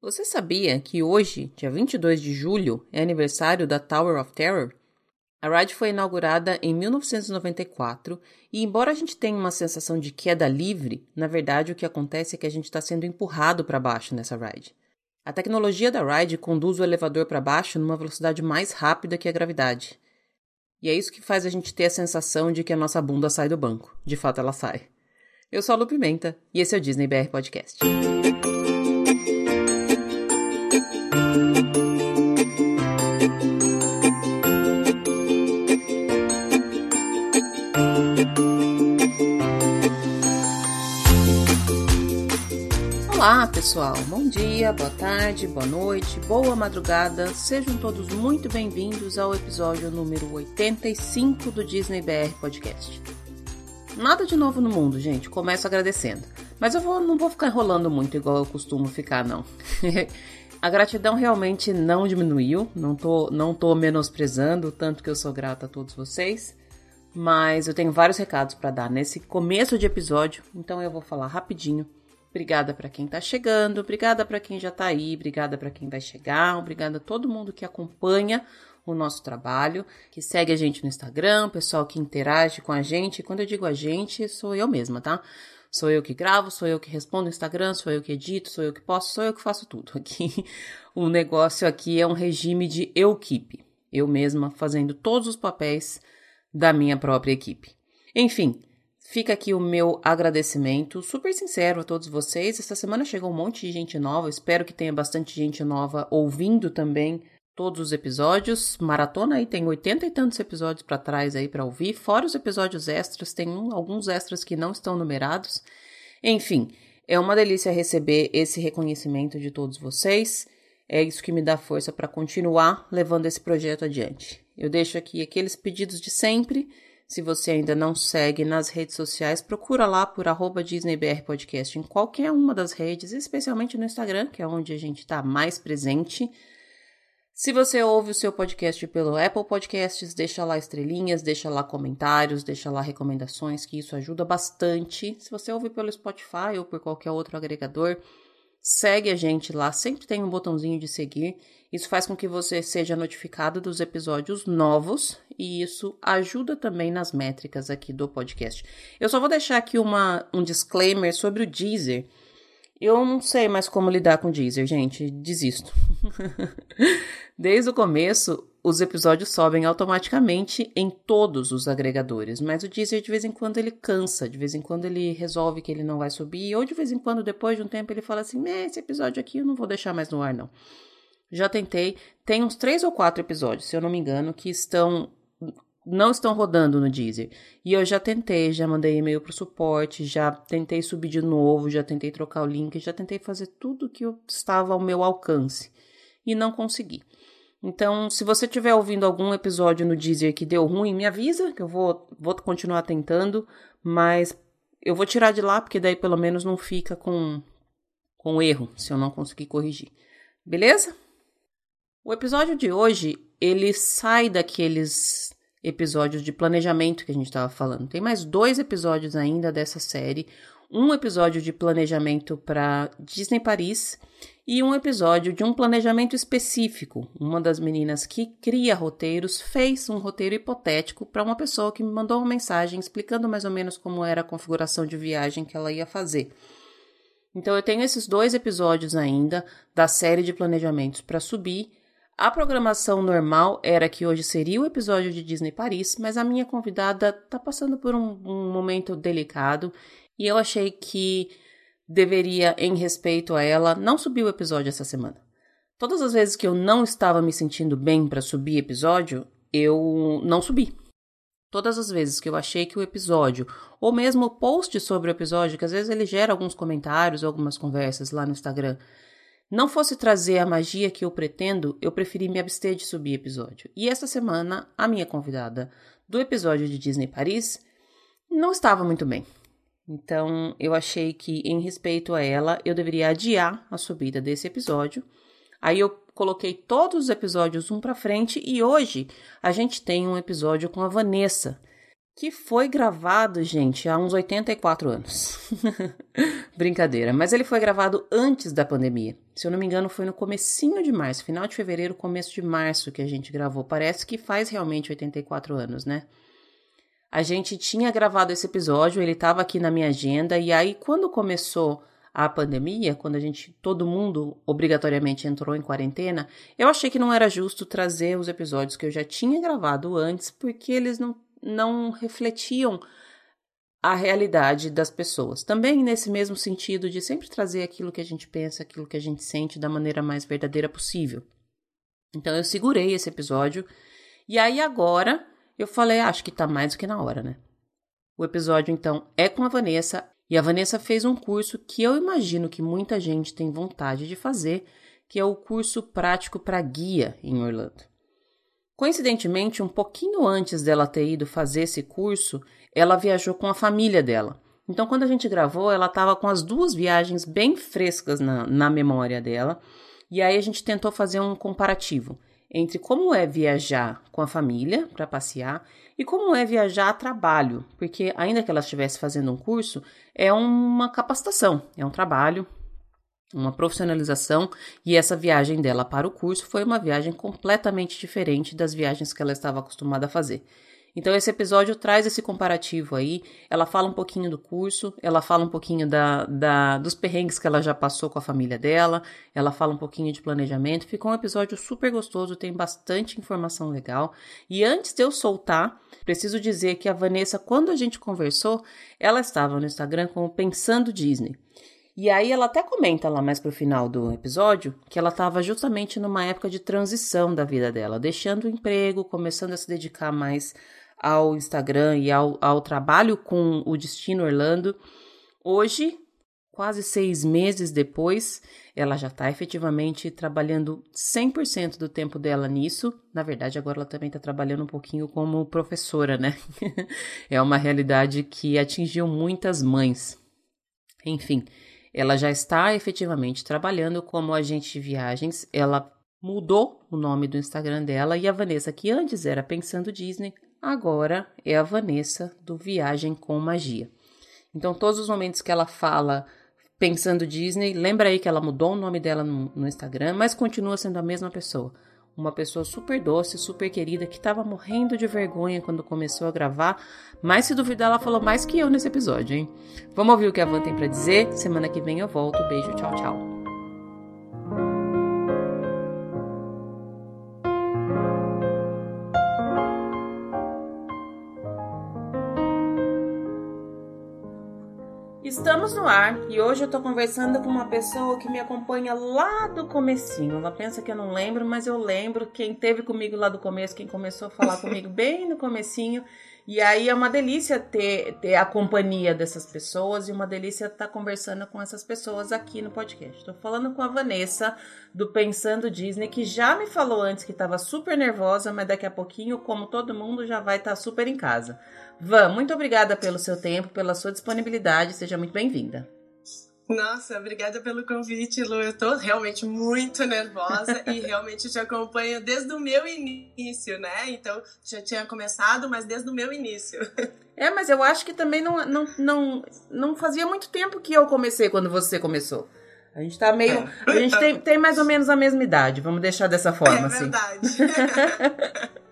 Você sabia que hoje, dia 22 de julho, é aniversário da Tower of Terror? A ride foi inaugurada em 1994 e, embora a gente tenha uma sensação de queda livre, na verdade o que acontece é que a gente está sendo empurrado para baixo nessa ride. A tecnologia da ride conduz o elevador para baixo numa velocidade mais rápida que a gravidade. E é isso que faz a gente ter a sensação de que a nossa bunda sai do banco. De fato, ela sai. Eu sou a Lu Pimenta e esse é o Disney BR Podcast. Olá, pessoal. Bom dia, boa tarde, boa noite, boa madrugada. Sejam todos muito bem-vindos ao episódio número 85 do Disney BR Podcast. Nada de novo no mundo, gente. Começo agradecendo. Mas eu vou, não vou ficar enrolando muito igual eu costumo ficar, não. a gratidão realmente não diminuiu. Não tô, não tô menosprezando, tanto que eu sou grata a todos vocês. Mas eu tenho vários recados para dar nesse começo de episódio, então eu vou falar rapidinho Obrigada para quem está chegando, obrigada para quem já está aí, obrigada para quem vai chegar, obrigada a todo mundo que acompanha o nosso trabalho, que segue a gente no Instagram, pessoal que interage com a gente. Quando eu digo a gente, sou eu mesma, tá? Sou eu que gravo, sou eu que respondo no Instagram, sou eu que edito, sou eu que posto, sou eu que faço tudo aqui. O negócio aqui é um regime de eu equipe, eu mesma fazendo todos os papéis da minha própria equipe. Enfim, Fica aqui o meu agradecimento super sincero a todos vocês. Esta semana chegou um monte de gente nova, espero que tenha bastante gente nova ouvindo também todos os episódios. Maratona aí tem oitenta e tantos episódios para trás aí para ouvir, fora os episódios extras, tem um, alguns extras que não estão numerados. Enfim, é uma delícia receber esse reconhecimento de todos vocês. É isso que me dá força para continuar levando esse projeto adiante. Eu deixo aqui aqueles pedidos de sempre se você ainda não segue nas redes sociais, procura lá por arroba DisneyBR Podcast em qualquer uma das redes, especialmente no Instagram, que é onde a gente está mais presente. Se você ouve o seu podcast pelo Apple Podcasts, deixa lá estrelinhas, deixa lá comentários, deixa lá recomendações, que isso ajuda bastante. Se você ouve pelo Spotify ou por qualquer outro agregador, segue a gente lá, sempre tem um botãozinho de seguir. Isso faz com que você seja notificado dos episódios novos e isso ajuda também nas métricas aqui do podcast. Eu só vou deixar aqui uma, um disclaimer sobre o Deezer. Eu não sei mais como lidar com o Deezer, gente, desisto. Desde o começo, os episódios sobem automaticamente em todos os agregadores, mas o Deezer de vez em quando ele cansa, de vez em quando ele resolve que ele não vai subir, ou de vez em quando, depois de um tempo, ele fala assim: esse episódio aqui eu não vou deixar mais no ar, não. Já tentei, tem uns três ou quatro episódios, se eu não me engano, que estão não estão rodando no Deezer. E eu já tentei, já mandei e-mail para o suporte, já tentei subir de novo, já tentei trocar o link, já tentei fazer tudo que estava ao meu alcance e não consegui. Então, se você estiver ouvindo algum episódio no Deezer que deu ruim, me avisa que eu vou, vou continuar tentando, mas eu vou tirar de lá porque daí pelo menos não fica com, com erro se eu não conseguir corrigir. Beleza? O episódio de hoje, ele sai daqueles episódios de planejamento que a gente estava falando. Tem mais dois episódios ainda dessa série. Um episódio de planejamento para Disney Paris e um episódio de um planejamento específico. Uma das meninas que cria roteiros fez um roteiro hipotético para uma pessoa que me mandou uma mensagem explicando mais ou menos como era a configuração de viagem que ela ia fazer. Então eu tenho esses dois episódios ainda da série de planejamentos para subir a programação normal era que hoje seria o episódio de Disney Paris, mas a minha convidada está passando por um, um, momento delicado e eu achei que deveria, em respeito a ela, não subir o episódio essa semana. Todas as vezes que eu não estava me sentindo bem para subir episódio, eu não subi. Todas as vezes que eu achei que o episódio, ou mesmo o post sobre o episódio, que às vezes ele gera alguns comentários, algumas conversas lá no Instagram, não fosse trazer a magia que eu pretendo, eu preferi me abster de subir episódio. E esta semana, a minha convidada do episódio de Disney Paris não estava muito bem. Então, eu achei que, em respeito a ela, eu deveria adiar a subida desse episódio. Aí eu coloquei todos os episódios um para frente e hoje a gente tem um episódio com a Vanessa, que foi gravado, gente, há uns 84 anos. Brincadeira, mas ele foi gravado antes da pandemia. Se eu não me engano, foi no comecinho de março, final de fevereiro, começo de março que a gente gravou. Parece que faz realmente 84 anos, né? A gente tinha gravado esse episódio, ele estava aqui na minha agenda e aí quando começou a pandemia, quando a gente todo mundo obrigatoriamente entrou em quarentena, eu achei que não era justo trazer os episódios que eu já tinha gravado antes, porque eles não não refletiam a realidade das pessoas. Também nesse mesmo sentido de sempre trazer aquilo que a gente pensa, aquilo que a gente sente da maneira mais verdadeira possível. Então eu segurei esse episódio e aí agora eu falei, ah, acho que tá mais do que na hora, né? O episódio então é com a Vanessa e a Vanessa fez um curso que eu imagino que muita gente tem vontade de fazer, que é o curso prático para guia em Orlando. Coincidentemente, um pouquinho antes dela ter ido fazer esse curso, ela viajou com a família dela. Então, quando a gente gravou, ela estava com as duas viagens bem frescas na, na memória dela. E aí a gente tentou fazer um comparativo entre como é viajar com a família para passear e como é viajar a trabalho, porque ainda que ela estivesse fazendo um curso, é uma capacitação, é um trabalho, uma profissionalização e essa viagem dela para o curso foi uma viagem completamente diferente das viagens que ela estava acostumada a fazer. Então esse episódio traz esse comparativo aí. Ela fala um pouquinho do curso, ela fala um pouquinho da, da, dos perrengues que ela já passou com a família dela, ela fala um pouquinho de planejamento. Ficou um episódio super gostoso, tem bastante informação legal. E antes de eu soltar, preciso dizer que a Vanessa, quando a gente conversou, ela estava no Instagram como Pensando Disney. E aí ela até comenta lá mais pro final do episódio que ela estava justamente numa época de transição da vida dela, deixando o emprego, começando a se dedicar mais ao Instagram e ao, ao trabalho com o Destino Orlando. Hoje, quase seis meses depois, ela já está efetivamente trabalhando 100% do tempo dela nisso. Na verdade, agora ela também está trabalhando um pouquinho como professora, né? é uma realidade que atingiu muitas mães. Enfim, ela já está efetivamente trabalhando como agente de viagens. Ela mudou o nome do Instagram dela e a Vanessa, que antes era Pensando Disney, agora é a Vanessa do Viagem com Magia. Então, todos os momentos que ela fala Pensando Disney, lembra aí que ela mudou o nome dela no, no Instagram, mas continua sendo a mesma pessoa uma pessoa super doce, super querida, que estava morrendo de vergonha quando começou a gravar, mas se duvidar, ela falou mais que eu nesse episódio, hein? Vamos ouvir o que a Van tem para dizer? Semana que vem eu volto. Beijo, tchau, tchau. Estamos no ar e hoje eu tô conversando com uma pessoa que me acompanha lá do comecinho. Ela pensa que eu não lembro, mas eu lembro quem teve comigo lá do começo, quem começou a falar comigo bem no comecinho. E aí é uma delícia ter, ter a companhia dessas pessoas e uma delícia estar tá conversando com essas pessoas aqui no podcast. Estou falando com a Vanessa do Pensando Disney, que já me falou antes que estava super nervosa, mas daqui a pouquinho, como todo mundo, já vai estar tá super em casa. Van, muito obrigada pelo seu tempo, pela sua disponibilidade. Seja muito bem-vinda. Nossa, obrigada pelo convite, Lu. Eu tô realmente muito nervosa e realmente te acompanho desde o meu início, né? Então, já tinha começado, mas desde o meu início. É, mas eu acho que também não, não, não, não fazia muito tempo que eu comecei quando você começou. A gente tá meio. É. A gente tem, tem mais ou menos a mesma idade, vamos deixar dessa forma, é assim. Verdade.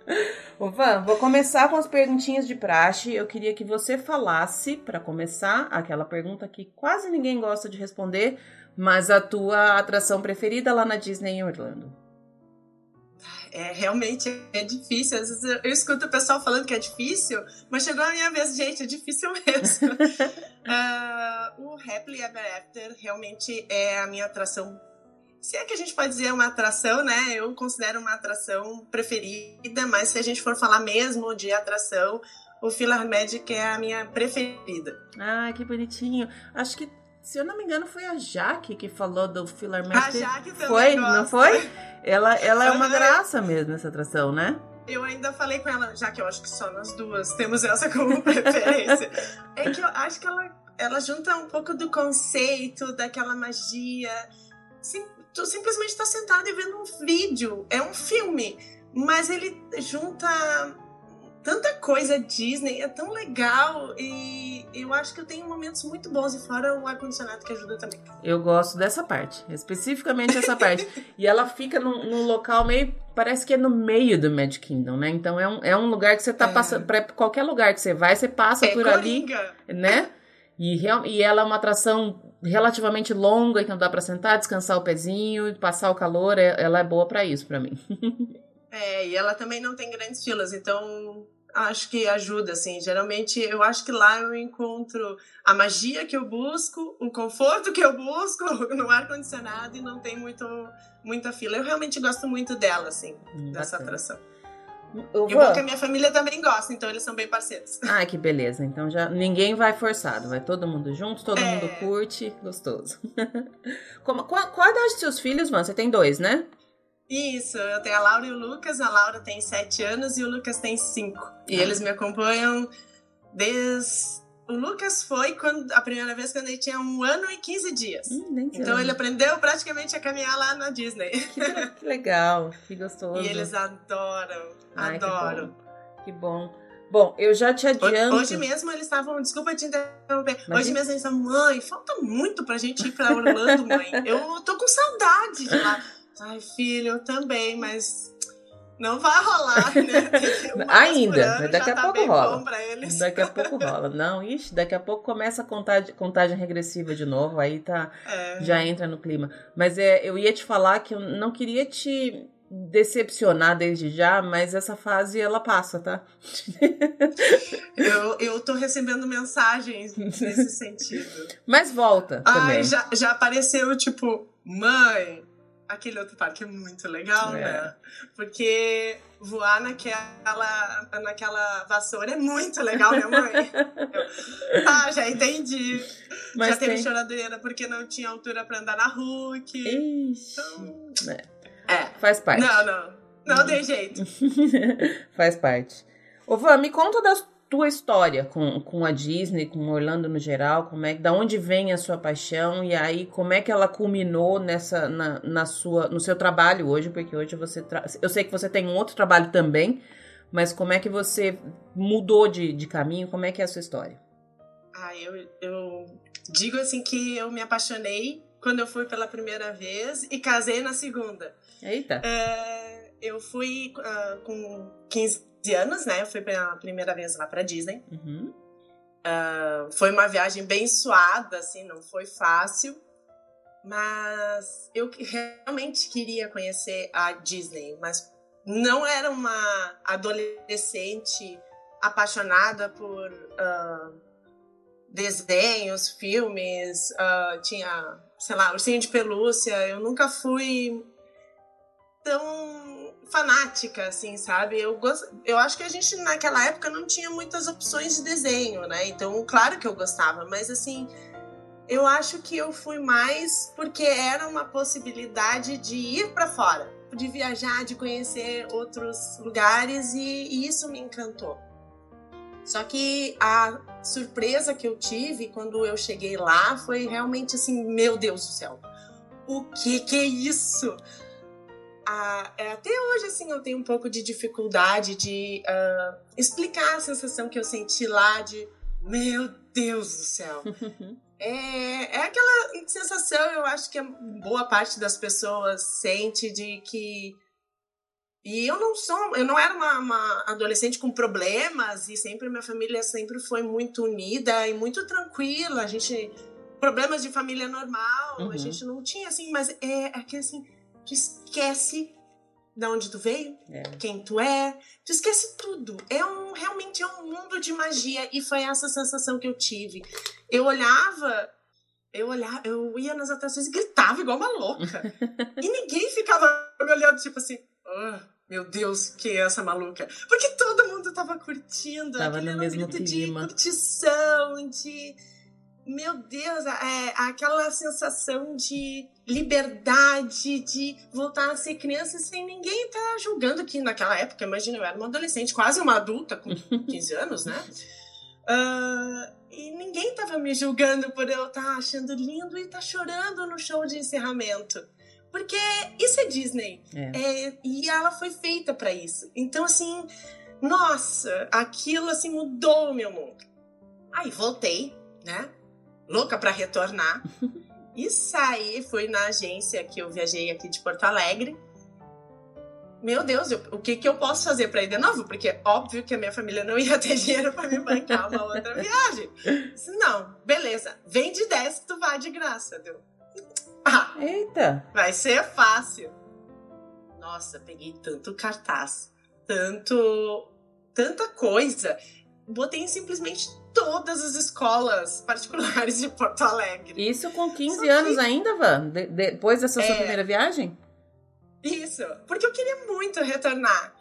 Ô, Van, vou começar com as perguntinhas de praxe. Eu queria que você falasse, para começar, aquela pergunta que quase ninguém gosta de responder, mas a tua atração preferida lá na Disney em Orlando. É, realmente é difícil. Às vezes eu, eu escuto o pessoal falando que é difícil, mas chegou a minha vez, gente, é difícil mesmo. uh, o Happily Ever After realmente é a minha atração se é que a gente pode dizer uma atração, né? Eu considero uma atração preferida, mas se a gente for falar mesmo de atração, o Philhar Magic é a minha preferida. Ah, que bonitinho. Acho que, se eu não me engano, foi a Jaque que falou do Philhar Magic. A Jaque também Foi, gosta. não foi? Ela, ela é uma graça mesmo, essa atração, né? Eu ainda falei com ela, já que eu acho que só nós duas temos essa como preferência. é que eu acho que ela, ela junta um pouco do conceito, daquela magia. Sim, tu simplesmente está sentado e vendo um vídeo. É um filme, mas ele junta tanta coisa Disney, é tão legal e eu acho que eu tenho momentos muito bons e fora o ar-condicionado que ajuda também. Eu gosto dessa parte, especificamente essa parte. e ela fica num, num, local meio, parece que é no meio do Magic Kingdom, né? Então é um, é um lugar que você tá é. passando, pra qualquer lugar que você vai, você passa é por coringa. ali, né? E, e ela é uma atração relativamente longa, então dá para sentar, descansar o pezinho, passar o calor, é, ela é boa para isso para mim. é, e ela também não tem grandes filas, então acho que ajuda, assim. Geralmente eu acho que lá eu encontro a magia que eu busco, o conforto que eu busco no ar-condicionado e não tem muito, muita fila. Eu realmente gosto muito dela, assim, hum, dessa bacana. atração. Eu e o bom é que a minha família também gosta, então eles são bem parceiros. Ah, que beleza. Então já ninguém vai forçado, vai todo mundo junto, todo é... mundo curte, gostoso. Como, qual, qual a idade dos seus filhos, mano? Você tem dois, né? Isso, eu tenho a Laura e o Lucas. A Laura tem sete anos e o Lucas tem cinco. E ah. eles me acompanham desde o Lucas foi quando a primeira vez quando ele tinha um ano e 15 dias. Hum, então ele aprendeu praticamente a caminhar lá na Disney. Que, legal, que gostoso. E eles adoram, Ai, adoram. Que bom. que bom. Bom, eu já te adianto. Hoje mesmo eles estavam, desculpa te interromper. Mas hoje mesmo eles estavam, mãe, falta muito pra gente ir pra Orlando, mãe. Eu tô com saudade de lá. Ai, filho, eu também, mas não vai rolar, né? Ainda, mas daqui a tá pouco rola. Daqui a pouco rola. Não, ixi, daqui a pouco começa a contagem, contagem regressiva de novo, aí tá, é. já entra no clima. Mas é, eu ia te falar que eu não queria te decepcionar desde já, mas essa fase ela passa, tá? eu, eu tô recebendo mensagens nesse sentido. Mas volta também. Ai, já, já apareceu, tipo, mãe, aquele outro parque é muito legal, é. né? Porque voar naquela, naquela vassoura é muito legal, né, mãe? Eu, ah, já entendi. Mas já tem... teve choradeira porque não tinha altura para andar na Hulk. Ixi. Então... É. é. Faz parte. Não, não. Não tem jeito. Faz parte. Ô, Van, me conta das tua história com, com a Disney, com Orlando no geral, como é da onde vem a sua paixão e aí como é que ela culminou nessa na, na sua no seu trabalho hoje, porque hoje você tra... eu sei que você tem um outro trabalho também, mas como é que você mudou de, de caminho, como é que é a sua história? Ah, eu, eu digo assim que eu me apaixonei quando eu fui pela primeira vez e casei na segunda. Eita! É, eu fui uh, com 15 anos, né? Eu fui pela primeira vez lá pra Disney. Uhum. Uh, foi uma viagem bem suada, assim, não foi fácil. Mas eu realmente queria conhecer a Disney, mas não era uma adolescente apaixonada por uh, desenhos, filmes, uh, tinha, sei lá, ursinho de pelúcia. Eu nunca fui tão fanática, assim, sabe? Eu, gosto, eu acho que a gente naquela época não tinha muitas opções de desenho, né? Então, claro que eu gostava, mas assim, eu acho que eu fui mais porque era uma possibilidade de ir para fora, de viajar, de conhecer outros lugares e, e isso me encantou. Só que a surpresa que eu tive quando eu cheguei lá foi realmente assim, meu Deus do céu. O que que é isso? A, é, até hoje, assim, eu tenho um pouco de dificuldade de uh, explicar a sensação que eu senti lá de meu Deus do céu. é, é aquela sensação, eu acho que boa parte das pessoas sente de que. E eu não sou, eu não era uma, uma adolescente com problemas e sempre minha família sempre foi muito unida e muito tranquila. A gente problemas de família normal, uhum. a gente não tinha assim, mas é, é que assim, tu esquece de onde tu veio, é. quem tu é, tu esquece tudo. É um realmente é um mundo de magia e foi essa sensação que eu tive. Eu olhava, eu olhava, eu ia nas atrações e gritava igual uma louca. e ninguém ficava me olhando tipo assim, oh, meu Deus, que é essa maluca? Porque todo mundo tava curtindo, tava no mesmo clima. de curtição, de meu Deus, é, aquela sensação de liberdade, de voltar a ser criança sem ninguém estar tá julgando que naquela época, imagina, eu era uma adolescente, quase uma adulta, com 15 anos, né? Uh, e ninguém estava me julgando por eu estar tá achando lindo e estar tá chorando no show de encerramento. Porque isso é Disney. É. É, e ela foi feita para isso. Então, assim, Nossa, aquilo assim mudou o meu mundo. Aí voltei, né? Louca para retornar. e saí, fui na agência que eu viajei aqui de Porto Alegre. Meu Deus, eu, o que, que eu posso fazer para ir de novo? Porque óbvio que a minha família não ia ter dinheiro para me bancar uma outra viagem. Disse, não, beleza, vem de 10 que tu vai de graça, deu. Ah, Eita! Vai ser fácil. Nossa, peguei tanto cartaz, tanto tanta coisa. Botei simplesmente todas as escolas particulares de Porto Alegre. Isso com 15 que... anos ainda, Van? De depois dessa sua é... primeira viagem? Isso, porque eu queria muito retornar.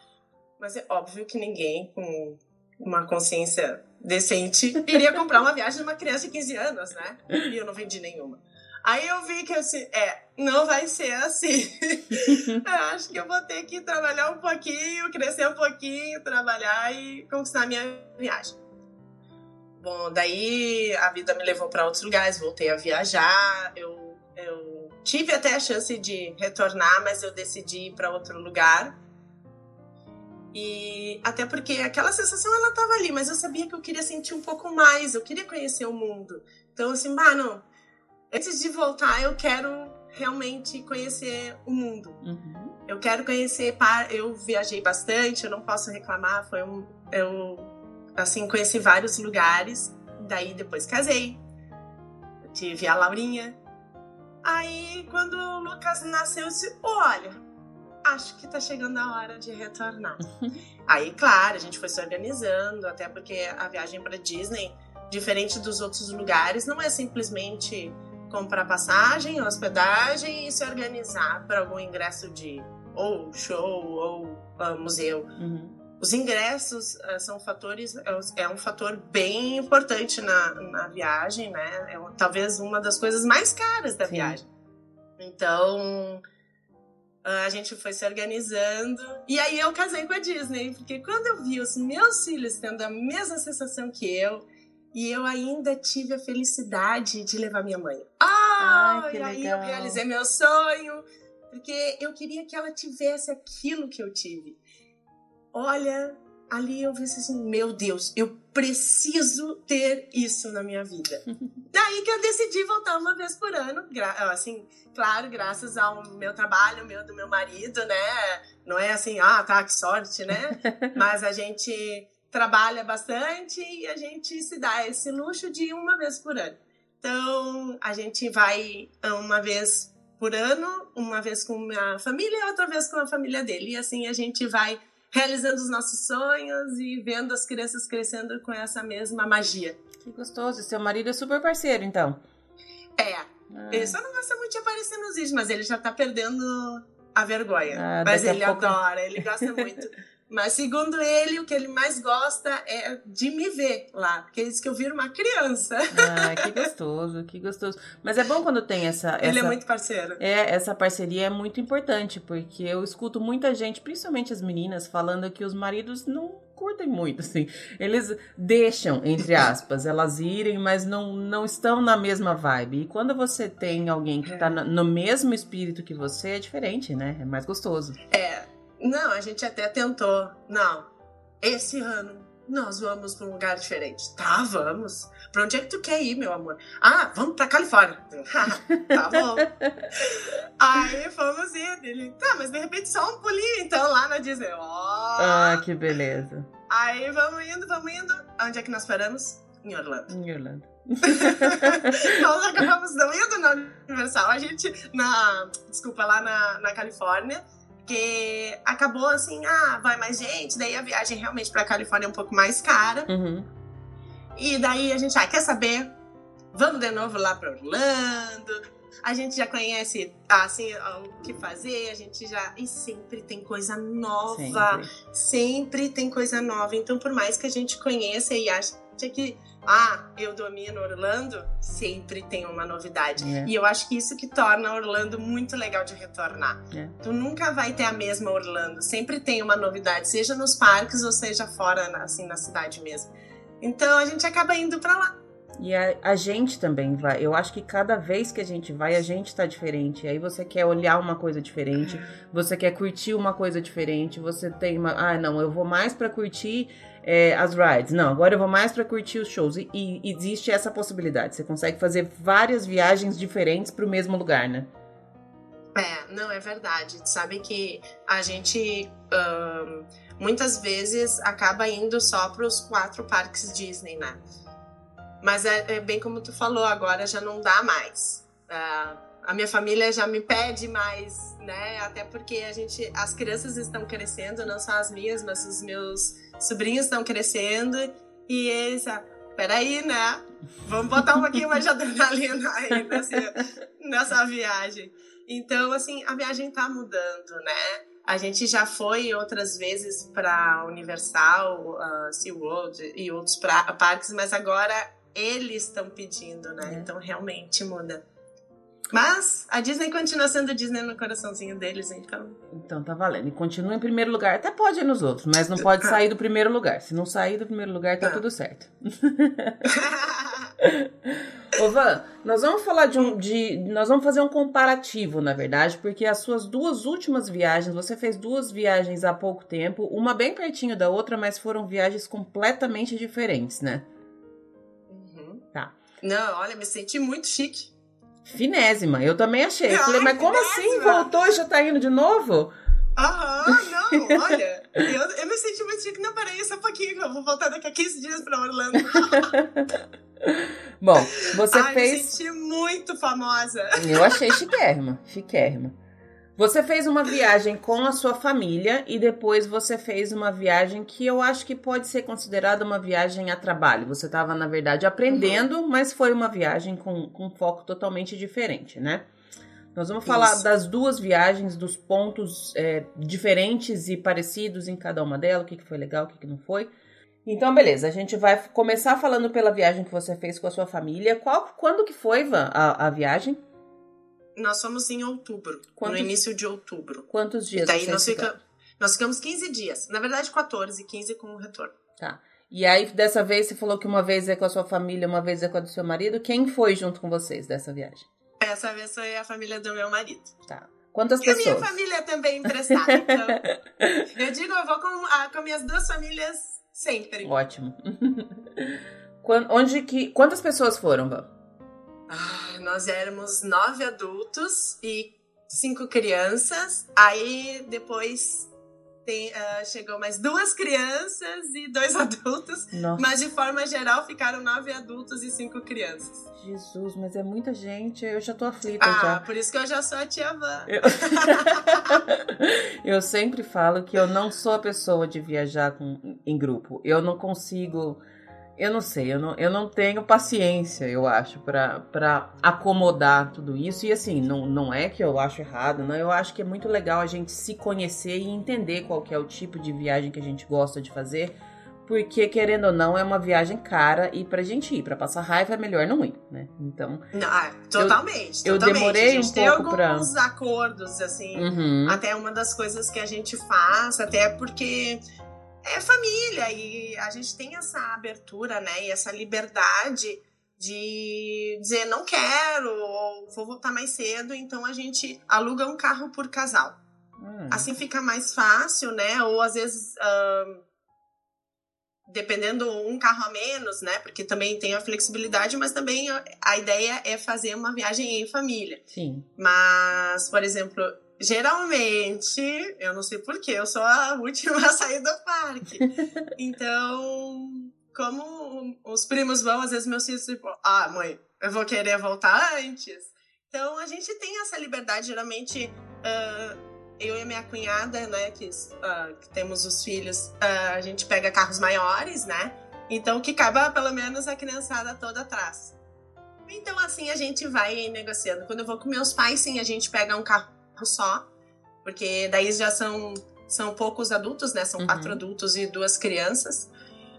Mas é óbvio que ninguém com uma consciência decente iria comprar uma viagem de uma criança de 15 anos, né? E eu não vendi nenhuma. Aí eu vi que assim, é, não vai ser assim. eu acho que eu vou ter que trabalhar um pouquinho, crescer um pouquinho, trabalhar e conquistar minha viagem. Bom, daí a vida me levou para outros lugares, voltei a viajar. Eu, eu tive até a chance de retornar, mas eu decidi ir para outro lugar. E até porque aquela sensação ela tava ali, mas eu sabia que eu queria sentir um pouco mais, eu queria conhecer o mundo. Então assim, mano, antes de voltar, eu quero realmente conhecer o mundo. Uhum. Eu quero conhecer. Eu viajei bastante, eu não posso reclamar. Foi um. Eu, assim, conheci vários lugares. Daí depois casei. Eu tive a Laurinha. Aí, quando o Lucas nasceu, eu disse: Olha, acho que tá chegando a hora de retornar. Aí, claro, a gente foi se organizando, até porque a viagem para Disney, diferente dos outros lugares, não é simplesmente comprar passagem, hospedagem e se organizar para algum ingresso de ou show ou uh, museu. Uhum. Os ingressos uh, são fatores, é, é um fator bem importante na, na viagem, né? É talvez uma das coisas mais caras da Sim. viagem. Então, a gente foi se organizando. E aí eu casei com a Disney, porque quando eu vi os meus filhos tendo a mesma sensação que eu, e eu ainda tive a felicidade de levar minha mãe. Ah, Ai, e aí legal. eu realizei meu sonho, porque eu queria que ela tivesse aquilo que eu tive. Olha, ali eu vi assim, meu Deus, eu preciso ter isso na minha vida. Daí que eu decidi voltar uma vez por ano, assim, claro, graças ao meu trabalho, meu do meu marido, né? Não é assim, ah, tá, que sorte, né? Mas a gente trabalha bastante e a gente se dá esse luxo de uma vez por ano. Então, a gente vai uma vez por ano, uma vez com a família e outra vez com a família dele. E assim a gente vai realizando os nossos sonhos e vendo as crianças crescendo com essa mesma magia. Que gostoso. Seu marido é super parceiro, então. É. Ah. Ele só não gosta muito de aparecer nos vídeos, mas ele já tá perdendo a vergonha. Ah, mas ele pouco... adora, ele gosta muito. Mas segundo ele, o que ele mais gosta é de me ver lá, porque ele diz que eu viro uma criança. Ah, que gostoso, que gostoso. Mas é bom quando tem essa. Ele é essa, é muito parceiro. É, essa parceria é muito importante, porque eu escuto muita gente, principalmente as meninas, falando que os maridos não curtem muito, assim. Eles deixam, entre aspas, elas irem, mas não, não estão na mesma vibe. E quando você tem alguém que está no mesmo espírito que você, é diferente, né? É mais gostoso. É. Não, a gente até tentou. Não, esse ano nós vamos para um lugar diferente. Tá, vamos. Pra onde é que tu quer ir, meu amor? Ah, vamos pra Califórnia. tá bom. Aí fomos ir. Ele, tá, mas de repente só um pulinho então lá na Disney. Oh. Ah, que beleza. Aí vamos indo, vamos indo. Onde é que nós paramos? Em Orlando. Em Orlando. nós acabamos não indo na Universal. A gente, na. Desculpa, lá na, na Califórnia porque acabou assim, ah, vai mais gente, daí a viagem realmente pra Califórnia é um pouco mais cara. Uhum. E daí a gente, ah, quer saber? Vamos de novo lá pra Orlando. A gente já conhece, assim, o que fazer, a gente já. E sempre tem coisa nova. Sempre, sempre tem coisa nova. Então, por mais que a gente conheça e ache que ah, eu domino Orlando, sempre tem uma novidade. É. E eu acho que isso que torna Orlando muito legal de retornar. É. Tu nunca vai ter a mesma Orlando, sempre tem uma novidade, seja nos parques ou seja fora, assim, na cidade mesmo. Então a gente acaba indo para lá. E a, a, gente também vai. Eu acho que cada vez que a gente vai, a gente tá diferente. Aí você quer olhar uma coisa diferente, você quer curtir uma coisa diferente, você tem uma. Ah, não, eu vou mais para curtir é, as rides. Não, agora eu vou mais para curtir os shows. E, e, existe essa possibilidade. Você consegue fazer várias viagens diferentes para o mesmo lugar, né? É, não, é verdade. Sabe que a gente um, muitas vezes acaba indo só para os quatro parques Disney, né? Mas é, é, bem como tu falou, agora já não dá mais. Uh, a minha família já me pede mais, né? Até porque a gente, as crianças estão crescendo, não só as minhas, mas os meus sobrinhos estão crescendo e eles, ah, peraí, né? Vamos botar um pouquinho mais de adrenalina aí nessa, nessa viagem. Então, assim, a viagem tá mudando, né? A gente já foi outras vezes para Universal, uh, SeaWorld e outros pra, parques, mas agora eles estão pedindo, né? É. Então realmente muda. Mas a Disney continua sendo Disney no coraçãozinho deles, então. Então tá valendo. E continua em primeiro lugar. Até pode ir nos outros, mas não pode sair do primeiro lugar. Se não sair do primeiro lugar, tá, tá. tudo certo. Ô Van, nós vamos falar de um. De, nós vamos fazer um comparativo, na verdade, porque as suas duas últimas viagens, você fez duas viagens há pouco tempo, uma bem pertinho da outra, mas foram viagens completamente diferentes, né? Não, olha, me senti muito chique. Finésima, eu também achei. Eu falei, mas como assim? Voltou e já tá indo de novo? Aham, não, olha, eu, eu me senti muito chique. Não, peraí, só um pouquinho, eu vou voltar daqui a 15 dias pra Orlando. Bom, você Ai, fez. Me senti muito famosa. Eu achei chiquérrima, chiquérrima. Você fez uma viagem com a sua família e depois você fez uma viagem que eu acho que pode ser considerada uma viagem a trabalho. Você estava, na verdade, aprendendo, uhum. mas foi uma viagem com, com um foco totalmente diferente, né? Nós vamos Isso. falar das duas viagens, dos pontos é, diferentes e parecidos em cada uma delas, o que, que foi legal, o que, que não foi. Então, beleza, a gente vai começar falando pela viagem que você fez com a sua família. Qual, quando que foi, Van, a, a viagem? Nós fomos em outubro, Quantos... no início de outubro. Quantos dias? E daí nós, fica... nós ficamos 15 dias. Na verdade, 14, 15 com o retorno. Tá. E aí, dessa vez, você falou que uma vez é com a sua família, uma vez é com a do seu marido. Quem foi junto com vocês dessa viagem? Essa vez foi a família do meu marido. Tá. Quantas e pessoas? a minha família também emprestada. Então, eu digo, eu vou com, a, com minhas duas famílias sempre. Ótimo. Onde que, quantas pessoas foram, Val? Ah, nós éramos nove adultos e cinco crianças. Aí depois tem, uh, chegou mais duas crianças e dois adultos. Nossa. Mas de forma geral ficaram nove adultos e cinco crianças. Jesus, mas é muita gente. Eu já tô aflita ah, já. por isso que eu já sou a tia Van. Eu... eu sempre falo que eu não sou a pessoa de viajar com, em grupo. Eu não consigo eu não sei, eu não, eu não tenho paciência, eu acho, para acomodar tudo isso. E assim, não, não é que eu acho errado, não. Eu acho que é muito legal a gente se conhecer e entender qual que é o tipo de viagem que a gente gosta de fazer. Porque, querendo ou não, é uma viagem cara e pra gente ir, pra passar raiva é melhor não ir, né? Então. Não, ah, totalmente. Eu, eu totalmente. demorei um pouco tem alguns pra... acordos, assim. Uhum. Até uma das coisas que a gente faz, até porque é família e a gente tem essa abertura, né? E essa liberdade de dizer não quero ou vou voltar mais cedo, então a gente aluga um carro por casal. Hum. Assim fica mais fácil, né? Ou às vezes dependendo um carro a menos, né? Porque também tem a flexibilidade, mas também a ideia é fazer uma viagem em família. Sim. Mas, por exemplo, geralmente, eu não sei porquê, eu sou a última a sair do parque. Então, como os primos vão, às vezes meus filhos, tipo, ah, mãe, eu vou querer voltar antes. Então, a gente tem essa liberdade, geralmente, uh, eu e minha cunhada, né, que, uh, que temos os filhos, uh, a gente pega carros maiores, né? Então, que caiba pelo menos a criançada toda atrás. Então, assim, a gente vai negociando. Quando eu vou com meus pais, sim, a gente pega um carro só, porque daí já são, são poucos adultos, né? São uhum. quatro adultos e duas crianças.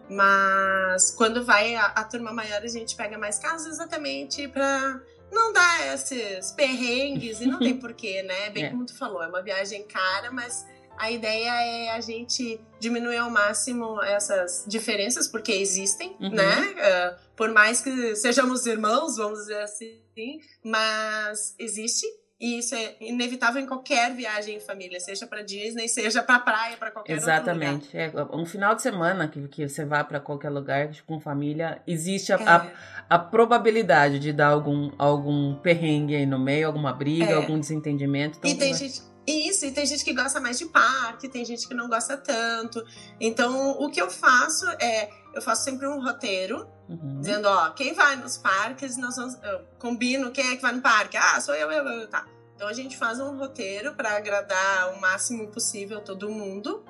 Mas quando vai a, a turma maior, a gente pega mais casos exatamente para não dar esses perrengues e não tem porquê, né? Bem é. como tu falou, é uma viagem cara, mas a ideia é a gente diminuir ao máximo essas diferenças, porque existem, uhum. né? Uh, por mais que sejamos irmãos, vamos dizer assim, mas existe. E isso é inevitável em qualquer viagem em família, seja para Disney, seja para praia, para qualquer Exatamente. lugar. É, um final de semana que, que você vá para qualquer lugar com família, existe a, é. a, a, probabilidade de dar algum, algum perrengue aí no meio, alguma briga, é. algum desentendimento. Então, e tem gente isso, e tem gente que gosta mais de parque, tem gente que não gosta tanto. Então, o que eu faço é, eu faço sempre um roteiro, uhum. dizendo, ó, quem vai nos parques, nós vamos, eu combino quem é que vai no parque. Ah, sou eu, eu, eu, tá. Então, a gente faz um roteiro para agradar o máximo possível todo mundo.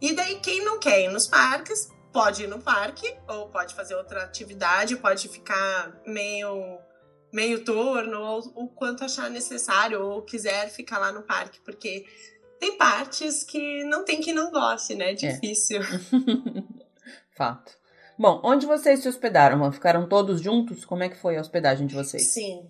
E daí, quem não quer ir nos parques, pode ir no parque, ou pode fazer outra atividade, pode ficar meio meio turno, ou o quanto achar necessário, ou quiser ficar lá no parque, porque tem partes que não tem que não goste, né? É, é. difícil. É. Fato. Bom, onde vocês se hospedaram? Ficaram todos juntos? Como é que foi a hospedagem de vocês? Sim.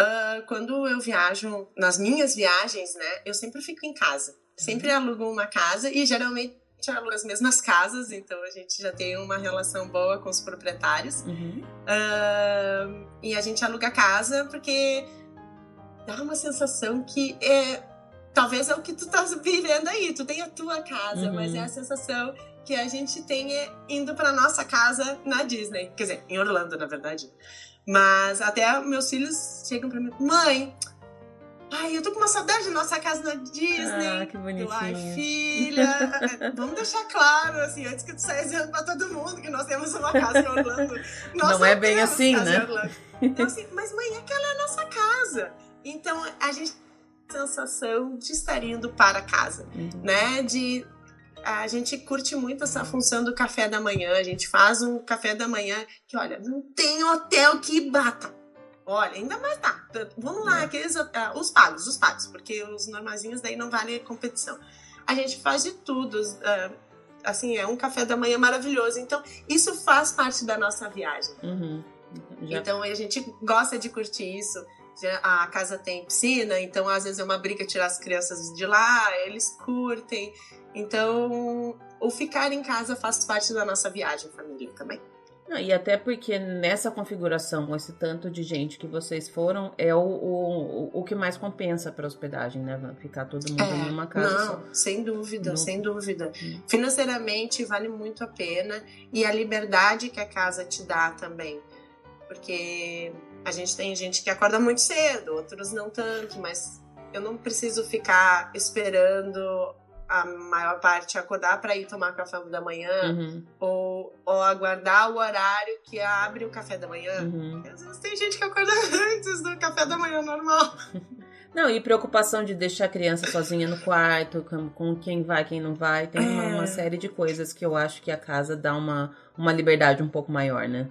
Uh, quando eu viajo, nas minhas viagens, né, eu sempre fico em casa. Sempre uhum. alugo uma casa e geralmente gente aluga as mesmas casas, então a gente já tem uma relação boa com os proprietários. Uhum. Uh, e a gente aluga casa porque dá uma sensação que é. Talvez é o que tu tá vivendo aí, tu tem a tua casa, uhum. mas é a sensação que a gente tem é indo para nossa casa na Disney. Quer dizer, em Orlando, na verdade. Mas até meus filhos chegam para mim, mãe, Ai, eu tô com uma saudade da nossa casa na Disney. Ah, que bonitinho. Ai, filha, vamos deixar claro, assim, antes que tu saia dizendo pra todo mundo que nós temos uma casa em Orlando. Nós não, não é bem assim, né? Então, assim, mas mãe, aquela é a nossa casa. Então, a gente tem a sensação de estar indo para casa, uhum. né? De a gente curte muito essa função do café da manhã. A gente faz um café da manhã que, olha, não tem hotel que bata. Olha, ainda mais tá. Vamos lá, é. aqueles, uh, os pagos, os pagos, porque os normaisinhos daí não vale competição. A gente faz de tudo. Uh, assim, é um café da manhã maravilhoso. Então, isso faz parte da nossa viagem. Uhum. Então, a gente gosta de curtir isso. A casa tem piscina, então às vezes é uma briga tirar as crianças de lá, eles curtem. Então, o ficar em casa faz parte da nossa viagem, família também. Ah, e até porque nessa configuração, com esse tanto de gente que vocês foram, é o, o, o que mais compensa para hospedagem, né? Ficar todo mundo é, em uma casa não, só. Sem dúvida, não. sem dúvida. Hum. Financeiramente vale muito a pena e a liberdade que a casa te dá também. Porque a gente tem gente que acorda muito cedo, outros não tanto, mas eu não preciso ficar esperando a maior parte acordar para ir tomar café da manhã uhum. ou, ou aguardar o horário que abre o café da manhã. Uhum. Às vezes tem gente que acorda antes do café da manhã normal. Não, e preocupação de deixar a criança sozinha no quarto, com, com quem vai, quem não vai. Tem é. uma, uma, série de coisas que eu acho que a casa dá uma, uma liberdade um pouco maior, né?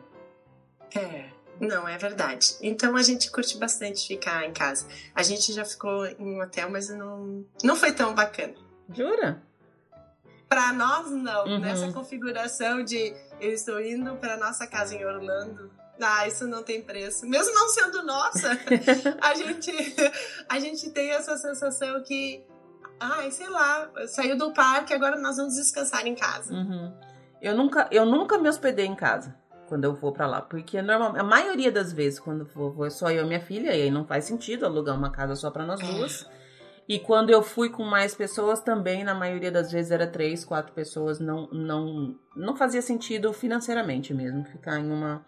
É. Não, é verdade. Então a gente curte bastante ficar em casa. A gente já ficou em um hotel, mas não, não foi tão bacana. Jura? Para nós, não. Uhum. Nessa configuração de eu estou indo para nossa casa em Orlando. Ah, isso não tem preço. Mesmo não sendo nossa, a gente, a gente tem essa sensação que, ai, sei lá, saiu do parque, agora nós vamos descansar em casa. Uhum. Eu, nunca, eu nunca me hospedei em casa quando eu vou para lá, porque normal, a maioria das vezes quando vou, vou é só eu e minha filha, e aí não faz sentido alugar uma casa só para nós duas. E quando eu fui com mais pessoas também, na maioria das vezes era três, quatro pessoas, não não não fazia sentido financeiramente mesmo ficar em uma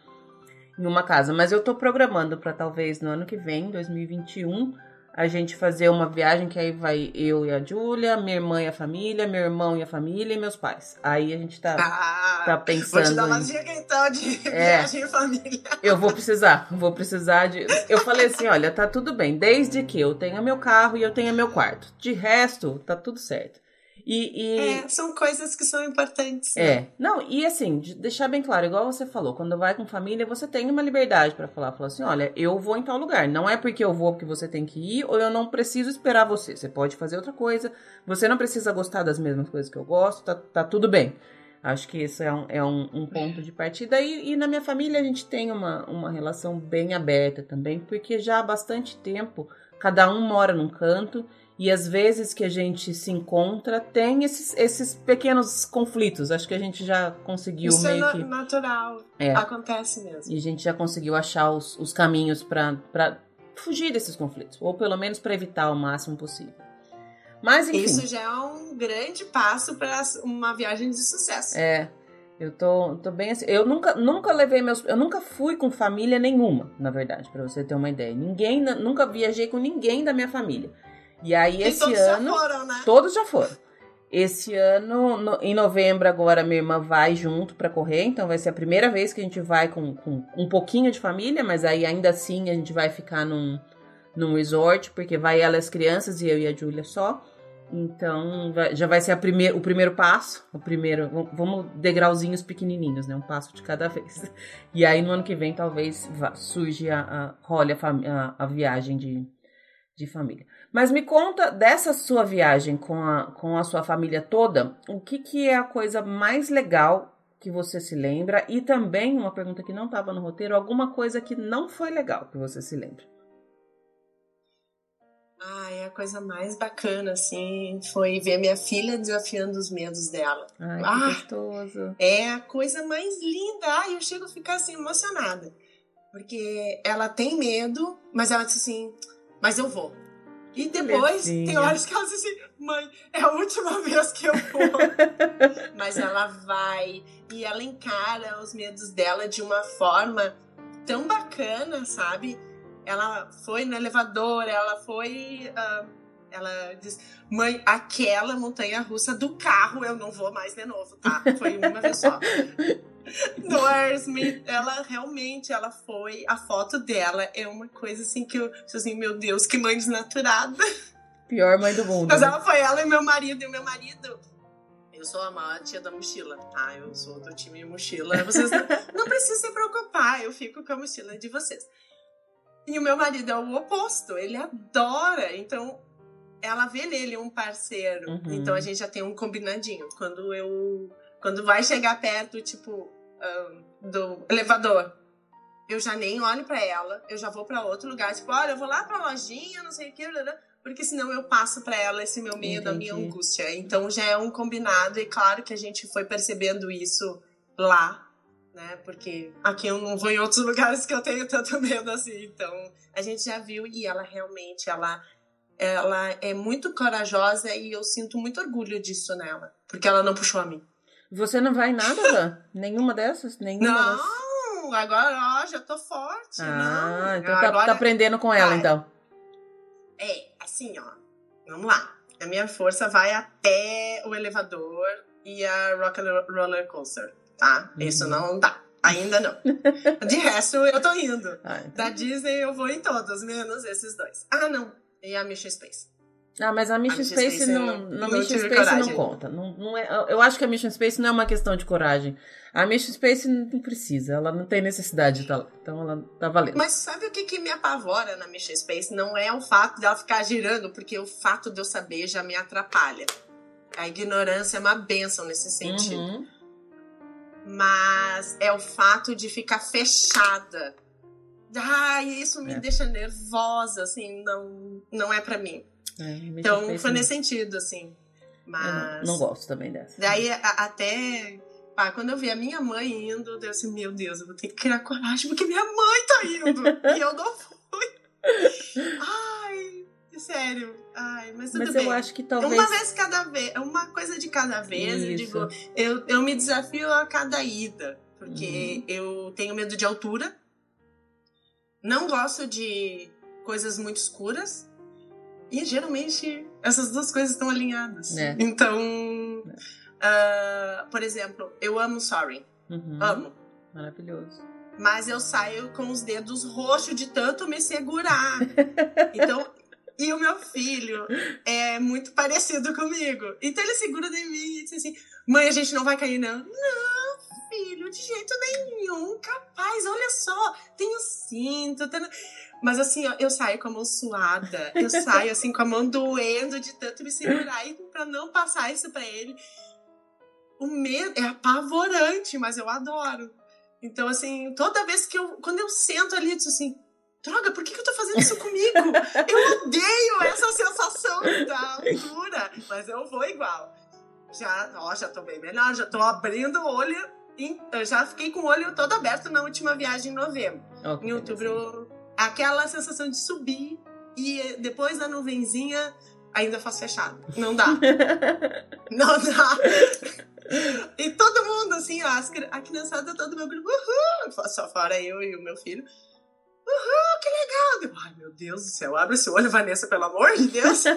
em uma casa, mas eu tô programando para talvez no ano que vem, 2021, a gente fazer uma viagem que aí vai eu e a Júlia, minha irmã e a família, meu irmão e a família e meus pais. Aí a gente tá, ah, tá pensando. Vou te dar uma dica então de é, viagem em família. Eu vou precisar, vou precisar de. Eu falei assim: olha, tá tudo bem, desde que eu tenha meu carro e eu tenha meu quarto. De resto, tá tudo certo. E, e... É, são coisas que são importantes. Né? É. Não, e assim, de deixar bem claro, igual você falou, quando vai com família, você tem uma liberdade para falar. Falar assim: olha, eu vou em tal lugar. Não é porque eu vou que você tem que ir, ou eu não preciso esperar você. Você pode fazer outra coisa. Você não precisa gostar das mesmas coisas que eu gosto, tá, tá tudo bem. Acho que isso é um, é um, um ponto de partida. E, e, na minha família a gente tem uma, uma relação bem aberta também, porque já há bastante tempo cada um mora num canto E às vezes que a gente se encontra, tem esses, esses pequenos conflitos. Acho que a gente já conseguiu Isso meio é que. natural. É. Acontece mesmo. E a gente já conseguiu achar os, os caminhos para fugir desses conflitos. Ou pelo menos para evitar o máximo possível. Mas enfim. Isso já é um grande passo para uma viagem de sucesso. É. Eu tô, tô bem assim. Eu nunca, nunca levei meus. Eu nunca fui com família nenhuma, na verdade, para você ter uma ideia. Ninguém, nunca viajei com ninguém da minha família. E aí, E esse todos ano. já foram, né? Todos já foram. Esse ano, no- em novembro, agora minha irmã vai junto pra correr, então vai ser a primeira vez que a gente vai com, com um pouquinho de família, mas aí ainda assim a gente vai ficar num, num resort, porque vai ela as crianças e eu e a Júlia só. Então vai- já vai ser a primeir, o primeiro passo, o primeiro, vamos degrauzinhos pequenininhos, né? Um passo de cada vez. E aí no ano que vem talvez surge a, a role a, a, a viagem de, de família. Mas me conta dessa sua viagem com a, com a sua família toda, o que, que é a coisa mais legal que você se lembra? E também, uma pergunta que não estava no roteiro, alguma coisa que não foi legal que você se lembra? Ai, a coisa mais bacana, assim, foi ver minha filha desafiando os medos dela. Ai, que Ah. gostoso. É a coisa mais linda. Ai, eu chego a ficar assim emocionada. Porque ela tem medo, mas ela diz assim, mas eu vou. E depois Belezinha. tem horas que ela diz assim, mãe, é a última vez que eu vou. mas ela vai e ela encara os medos dela de uma forma tão bacana, sabe? Ela foi no elevador, ela foi. ah, ela diz, mãe, aquela montanha russa do carro eu não vou mais de novo, tá? Foi uma vez só. Aerosmith, ela realmente, ela foi, a foto dela é uma coisa assim que eu, assim, meu Deus, que mãe desnaturada. Pior mãe do mundo. Mas né? ela foi ela e meu marido, e o meu marido. Eu sou a maior tia da mochila. Ah, eu sou do time mochila. Vocês não, não precisam se preocupar, eu fico com a mochila de vocês. E o meu marido é o oposto, ele adora. Então, ela vê nele um parceiro. Uhum. Então a gente já tem um combinadinho. Quando eu. Quando vai chegar perto, tipo, do elevador, eu já nem olho pra ela, eu já vou pra outro lugar, tipo, olha, eu vou lá pra lojinha, não sei o que, porque senão eu passo pra ela esse meu medo, a minha Entendi. angústia. Então já é um combinado, e claro que a gente foi percebendo isso lá, né? Porque aqui eu não vou em outros lugares que eu tenho tanto medo assim. Então a gente já viu e ela realmente, ela, ela é muito corajosa e eu sinto muito orgulho disso nela, porque ela não puxou a mim. Você não vai em nada, Van? Nenhuma dessas? Nenhuma Não, agora ó, já tô forte. Ah, não. então tá, agora, tá aprendendo com ela, vai. então. É, assim, ó. Vamos lá. A minha força vai até o elevador e a Rock Roller Coaster, tá? Uhum. Isso não dá. Ainda não. De resto, eu tô indo. Ah, então. Da Disney eu vou em todos, menos esses dois. Ah, não. E a Mission Space. Ah, mas a Mission Mission Space, Space não, não- não, não Mission Space não coragem. conta. Não, não é, eu acho que a Mission Space não é uma questão de coragem. A Mission Space não precisa, ela não tem necessidade de estar lá. Então ela tá valendo. Mas sabe o que, que me apavora na Mission Space? Não é o fato dela ficar girando, porque o fato de eu saber já me atrapalha. A ignorância é uma benção nesse sentido. Uhum. Mas é o fato de ficar fechada. Ai, isso me É. deixa nervosa, assim, não, não é pra mim. É, Então foi nesse sentido, assim. Mas. não, não gosto também dessa. Daí, a- até. pá, quando eu vi a minha mãe indo, eu disse assim: Meu Deus, eu vou ter que criar coragem porque minha mãe tá indo. e eu não fui. Ai, sério. Ai, mas tudo Mas bem. eu acho que talvez. Uma vez cada vez, uma coisa de cada vez, eu digo, eu, eu me desafio a cada ida, porque Uhum. eu tenho medo de altura, não gosto de coisas muito escuras, e geralmente essas duas coisas estão alinhadas. É. Então, ah, por exemplo, eu amo Sorry, Uhum. amo. Maravilhoso. Mas eu saio com os dedos roxos de tanto me segurar. Então, e o meu filho é muito parecido comigo. Então ele segura de mim e diz assim: Mãe, a gente não vai cair, não. Não, filho, de jeito nenhum. Capaz, olha só, tem o cinto. tem- Mas assim, ó, eu saio com a mão suada. Eu saio assim com a mão doendo de tanto me segurar. Pra não passar isso pra ele. O medo é apavorante, mas eu adoro. Então, assim, toda vez que eu. Quando eu sento ali, eu digo assim: droga, por que, que eu tô fazendo isso comigo? Eu odeio essa sensação da altura, mas eu vou igual. Já, ó, já tô bem melhor, já tô abrindo o olho. Eu já fiquei com o olho todo aberto na última viagem em novembro. Em outubro, aquela sensação de subir e depois da nuvenzinha ainda faço fechado. Não dá. Não dá. E todo mundo, assim, ó, a criançada, todo meu grupo, uhul, só fora eu e o meu filho. Uhul, que legal! Ai, meu Deus do céu, abre seu olho, Vanessa, pelo amor de Deus.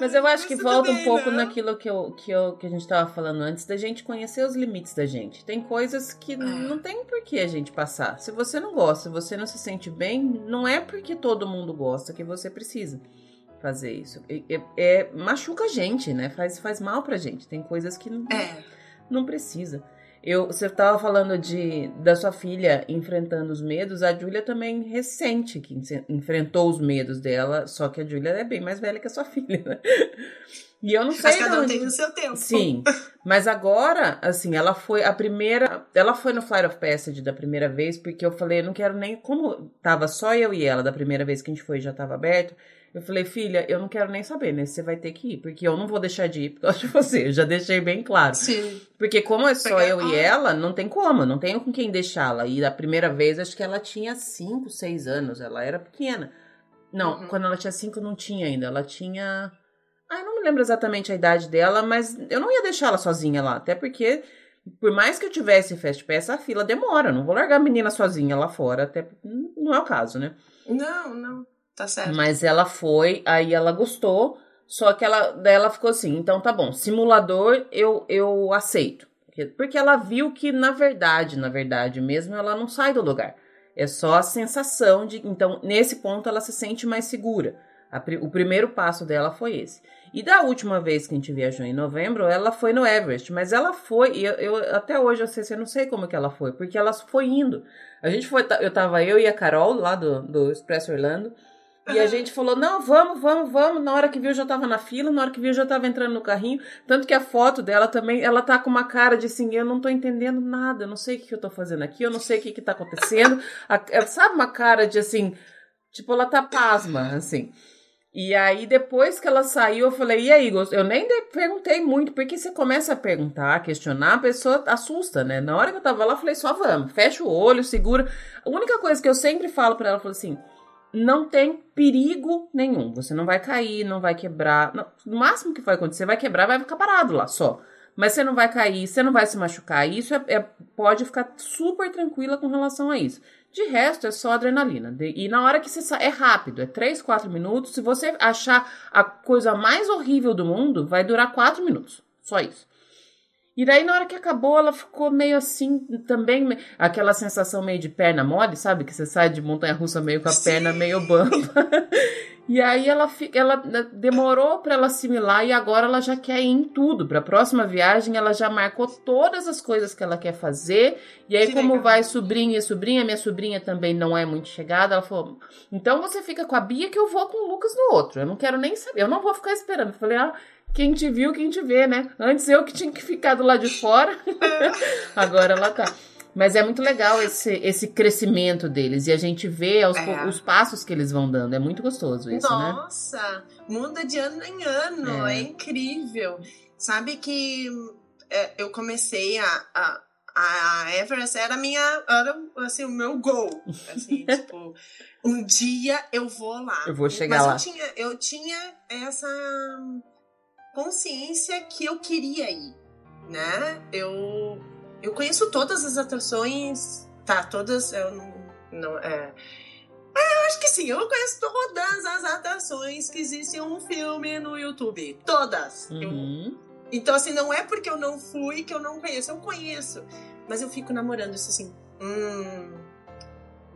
Mas eu acho que volta bem, um pouco né? naquilo que, eu, que, eu, que a gente estava falando antes, da gente conhecer os limites da gente. Tem coisas que é. não tem por que a gente passar. Se você não gosta, se você não se sente bem, não é porque todo mundo gosta que você precisa fazer isso. É, é machuca a gente, né? Faz, faz mal pra gente. Tem coisas que não, é. não precisa. Eu, você estava falando de da sua filha enfrentando os medos, a Júlia também recente que enfrentou os medos dela, só que a Júlia é bem mais velha que a sua filha, né? E eu não sei. Mas cada um tem o seu tempo. Sim. Mas agora, assim, ela foi a primeira. Ela foi no Flight of Passage da primeira vez, porque eu falei, eu não quero nem. Como tava só eu e ela da primeira vez que a gente foi já tava aberto. Eu falei, filha, eu não quero nem saber, né? Você vai ter que ir, porque eu não vou deixar de ir por causa de você. Eu já deixei bem claro. Sim. Porque como é só eu e ela, não tem como, não tenho com quem deixá-la. E da primeira vez, acho que ela tinha 5, 6 anos, ela era pequena. Não, uhum. quando ela tinha 5 não tinha ainda, ela tinha... Ah, eu não me lembro exatamente a idade dela, mas eu não ia deixá-la sozinha lá, até porque por mais que eu tivesse Fast Pass, a fila demora. Não vou largar a menina sozinha lá fora, até não é o caso, né? Não, não. Tá certo. Mas ela foi, aí ela gostou, só que ela, daí ela ficou assim, então tá bom, simulador eu, eu aceito. Porque ela viu que, na verdade, na verdade mesmo, ela não sai do lugar. É só a sensação de. Então, nesse ponto, ela se sente mais segura. A, o primeiro passo dela foi esse. E da última vez que a gente viajou em novembro, ela foi no Everest, mas ela foi, e eu, eu, até hoje eu, sei, eu não sei como que ela foi, porque ela foi indo. A gente foi, eu tava eu e a Carol lá do, do Expresso Orlando, e a gente falou: não, vamos, vamos, vamos. Na hora que viu, já tava na fila, na hora que viu, já tava entrando no carrinho. Tanto que a foto dela também, ela tá com uma cara de assim: eu não tô entendendo nada, eu não sei o que eu tô fazendo aqui, eu não sei o que que tá acontecendo. a, é, sabe uma cara de assim, tipo, ela tá pasma, assim. E aí, depois que ela saiu, eu falei, e aí, eu nem perguntei muito, porque você começa a perguntar, a questionar, a pessoa assusta, né? Na hora que eu tava lá, eu falei, só vamos, fecha o olho, segura. A única coisa que eu sempre falo para ela, eu falo assim, não tem perigo nenhum. Você não vai cair, não vai quebrar. Não, o máximo que vai acontecer, vai quebrar, vai ficar parado lá só. Mas você não vai cair, você não vai se machucar. Isso é, é, pode ficar super tranquila com relação a isso. De resto, é só adrenalina. E na hora que você sai, é rápido, é 3, 4 minutos. Se você achar a coisa mais horrível do mundo, vai durar 4 minutos. Só isso. E daí, na hora que acabou, ela ficou meio assim, também, aquela sensação meio de perna mole, sabe? Que você sai de montanha russa meio com a Sim. perna meio bamba. e aí ela, ela né, demorou para ela assimilar e agora ela já quer ir em tudo. Para a próxima viagem, ela já marcou todas as coisas que ela quer fazer. E aí, que como legal. vai sobrinha e sobrinha, minha sobrinha também não é muito chegada, ela falou: então você fica com a Bia que eu vou com o Lucas no outro. Eu não quero nem saber, eu não vou ficar esperando. Eu falei, ah quem te viu, quem te vê, né? Antes eu que tinha que ficar do lado de fora, agora ela tá. Mas é muito legal esse, esse crescimento deles e a gente vê aos, é. os passos que eles vão dando. É muito gostoso isso, Nossa, né? Nossa, muda de ano em ano, é, é incrível. Sabe que é, eu comecei a, a, a Everest era minha era assim o meu gol assim tipo um dia eu vou lá eu vou chegar mas lá eu tinha eu tinha essa consciência que eu queria ir, né? Eu eu conheço todas as atrações, tá? Todas eu não, não é, é eu acho que sim, eu conheço todas as atrações que existem um filme no YouTube. Todas. Uhum. Eu, então, assim, não é porque eu não fui que eu não conheço. Eu conheço. Mas eu fico namorando isso assim. Hum,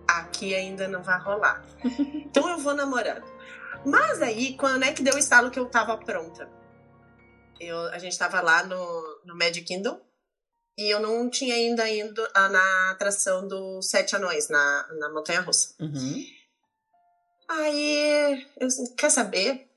aqui ainda não vai rolar. então eu vou namorando. Mas aí, quando é que deu o estalo que eu tava pronta? Eu, a gente estava lá no, no Magic Kingdom e eu não tinha ainda ido na atração dos Sete Anões, na, na Montanha Russa. Uhum. Aí, eu quer saber?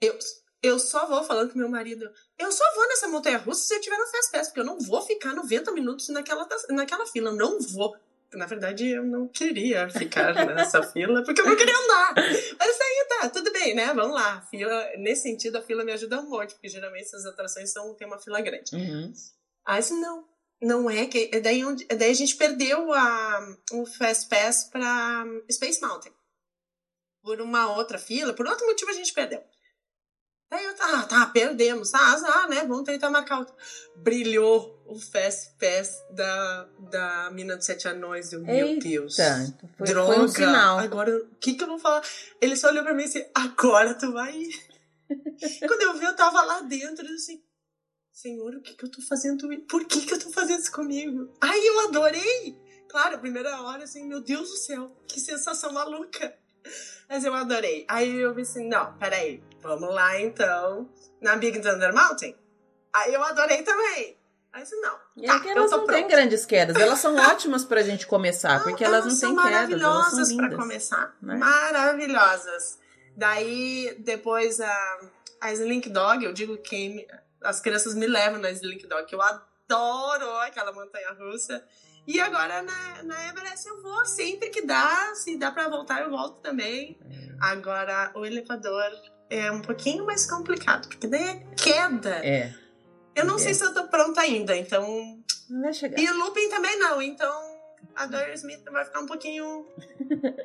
Eu, eu só vou falando com meu marido. Eu só vou nessa montanha russa se eu tiver no Fast Pass, porque eu não vou ficar 90 minutos naquela, naquela fila. Não vou. Na verdade, eu não queria ficar nessa fila, porque eu não queria andar. Mas aí tá, tudo bem, né? Vamos lá. Fila, nesse sentido, a fila me ajuda um monte, porque geralmente essas atrações são, tem uma fila grande. Uhum. Aí assim, não, não é que. É daí, onde, é daí a gente perdeu a, o Fast Pass pra Space Mountain. Por uma outra fila, por outro motivo a gente perdeu. Daí eu, tá, tá, perdemos. Ah, azar, né? Vamos tentar marcar outro. Brilhou o Fast Pass da, da Mina dos Sete Anões. Eu, meu Eita, Deus. então foi, Droga. foi um sinal. Agora, o que que eu vou falar? Ele só olhou pra mim e disse, agora tu vai ir. Quando eu vi, eu tava lá dentro, eu disse, Senhor, o que que eu tô fazendo? Por que que eu tô fazendo isso comigo? Ai, eu adorei! Claro, primeira hora, assim, meu Deus do céu, que sensação maluca. Mas eu adorei. Aí eu vi assim, não, peraí, vamos lá então, na Big Thunder Mountain. Aí eu adorei também. Aí disse, não, E tá, é que elas não têm pronta. grandes quedas. Elas são ótimas pra gente começar, porque elas não são têm quedas, elas são maravilhosas pra começar. né? Maravilhosas. Daí, depois, a, a Slink Dog, eu digo que as crianças me levam na Slink Dog, que eu adoro aquela montanha russa. E agora na, na Everest eu vou sempre que dá. Se dá pra voltar, eu volto também. Agora, o elevador é um pouquinho mais complicado, porque daí é queda. É, Eu não É. sei se eu tô pronta ainda, então não vai chegar. e o looping também não, então a Dory Smith vai ficar um pouquinho.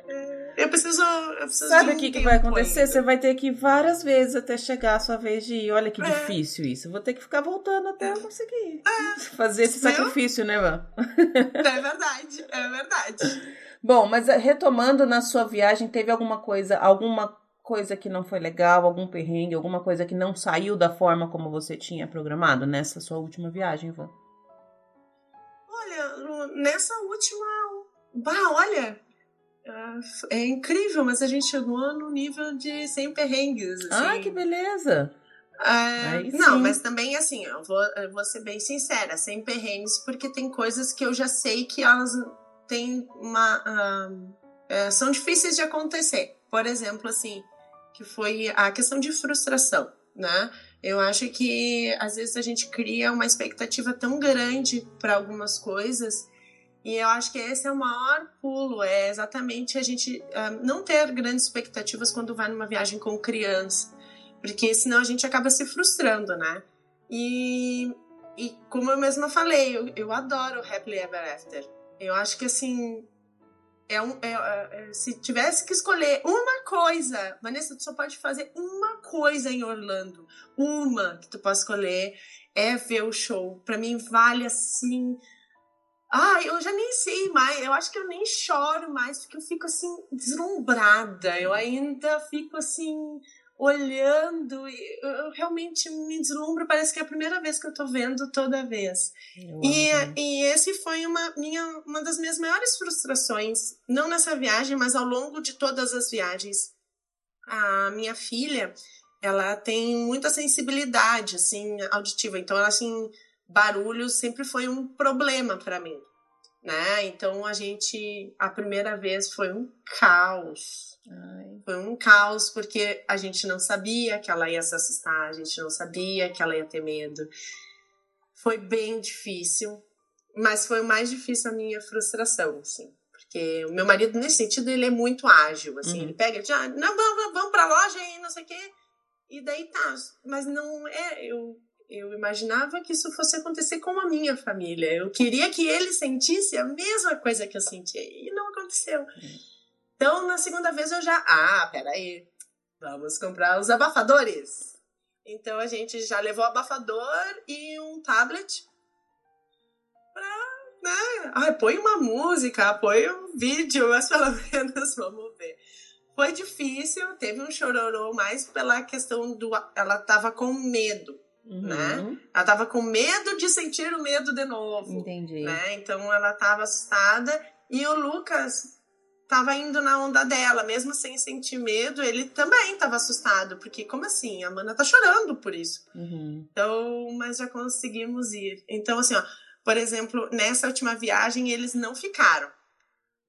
é, eu preciso. Eu preciso Sabe o um que, que vai acontecer? ainda. Você vai ter que ir várias vezes até chegar a sua vez de ir. Olha que É. difícil isso. Eu vou ter que ficar voltando até eu conseguir fazer esse Viu? sacrifício, né, Van? É verdade, é verdade. Bom, mas eh, retomando na sua viagem, teve alguma coisa, alguma coisa que não foi legal, algum perrengue, alguma coisa que não saiu da forma como você tinha programado nessa sua última viagem, Van? Olha, nessa última. Bah, olha. ah, É incrível, mas a gente chegou no nível de 100 perrengues. Assim. Ah, que beleza! É, não, mas também assim, eu vou, eu vou ser bem sincera, sem perrengues, porque tem coisas que eu já sei que elas têm uma. é, são difíceis de acontecer. Por exemplo, assim, que foi a questão de frustração, né? Eu acho que às vezes a gente cria uma expectativa tão grande para algumas coisas. E eu acho que esse é o maior pulo, é exatamente a gente ah, não ter grandes expectativas quando vai numa viagem com criança porque senão a gente acaba se frustrando, né? E, e como eu mesma falei, eu, eu adoro Happily Ever After. Eu acho que assim, é um, é- é- é- se tivesse que escolher uma coisa, Vanessa, tu só pode fazer uma coisa em Orlando, uma que tu pode escolher é ver o show. Pra mim vale assim. Ah, eu já nem sei mais. Eu acho que eu nem choro mais, porque eu fico assim, deslumbrada. Eu ainda fico assim, olhando. e Eu realmente me deslumbro. Parece que é a primeira vez que eu tô vendo toda vez. E, e esse foi uma, minha, uma das minhas maiores frustrações, não nessa viagem, mas ao longo de todas as viagens. A minha filha, ela tem muita sensibilidade, assim, auditiva. Então, ela, assim, barulho sempre foi um problema para mim, né? Então, a gente, a primeira vez foi um caos. Ai, Foi um caos porque a gente não sabia que ela ia se assustar, a gente não sabia que ela ia ter medo. Foi bem difícil, mas foi o mais difícil a minha frustração, assim. Porque o meu marido, nesse sentido, ele é muito ágil, assim. Uhum. Ele pega, ele diz, ah, não, vamos, vamos, pra loja e não sei o quê. E daí tá. Mas não é, eu, eu imaginava que isso fosse acontecer com a minha família. Eu queria que ele sentisse a mesma coisa que eu senti. E não aconteceu. Então, na segunda vez eu já. Ah, peraí. Vamos comprar os abafadores. Então a gente já levou abafador e um tablet pra, né? Ai, põe uma música, põe um vídeo, mas pelo menos vamos ver. Foi difícil, teve um chororô mais pela questão do. Ela tava com medo. Uhum, Né? Ela tava com medo de sentir o medo de novo Entendi. né? Então ela tava assustada e o Lucas tava indo na onda dela, mesmo sem sentir medo, ele também tava assustado, porque como assim? A Amanda tá chorando por isso. Uhum. Então, mas já conseguimos ir. Então assim, ó, por exemplo, nessa última viagem eles não ficaram.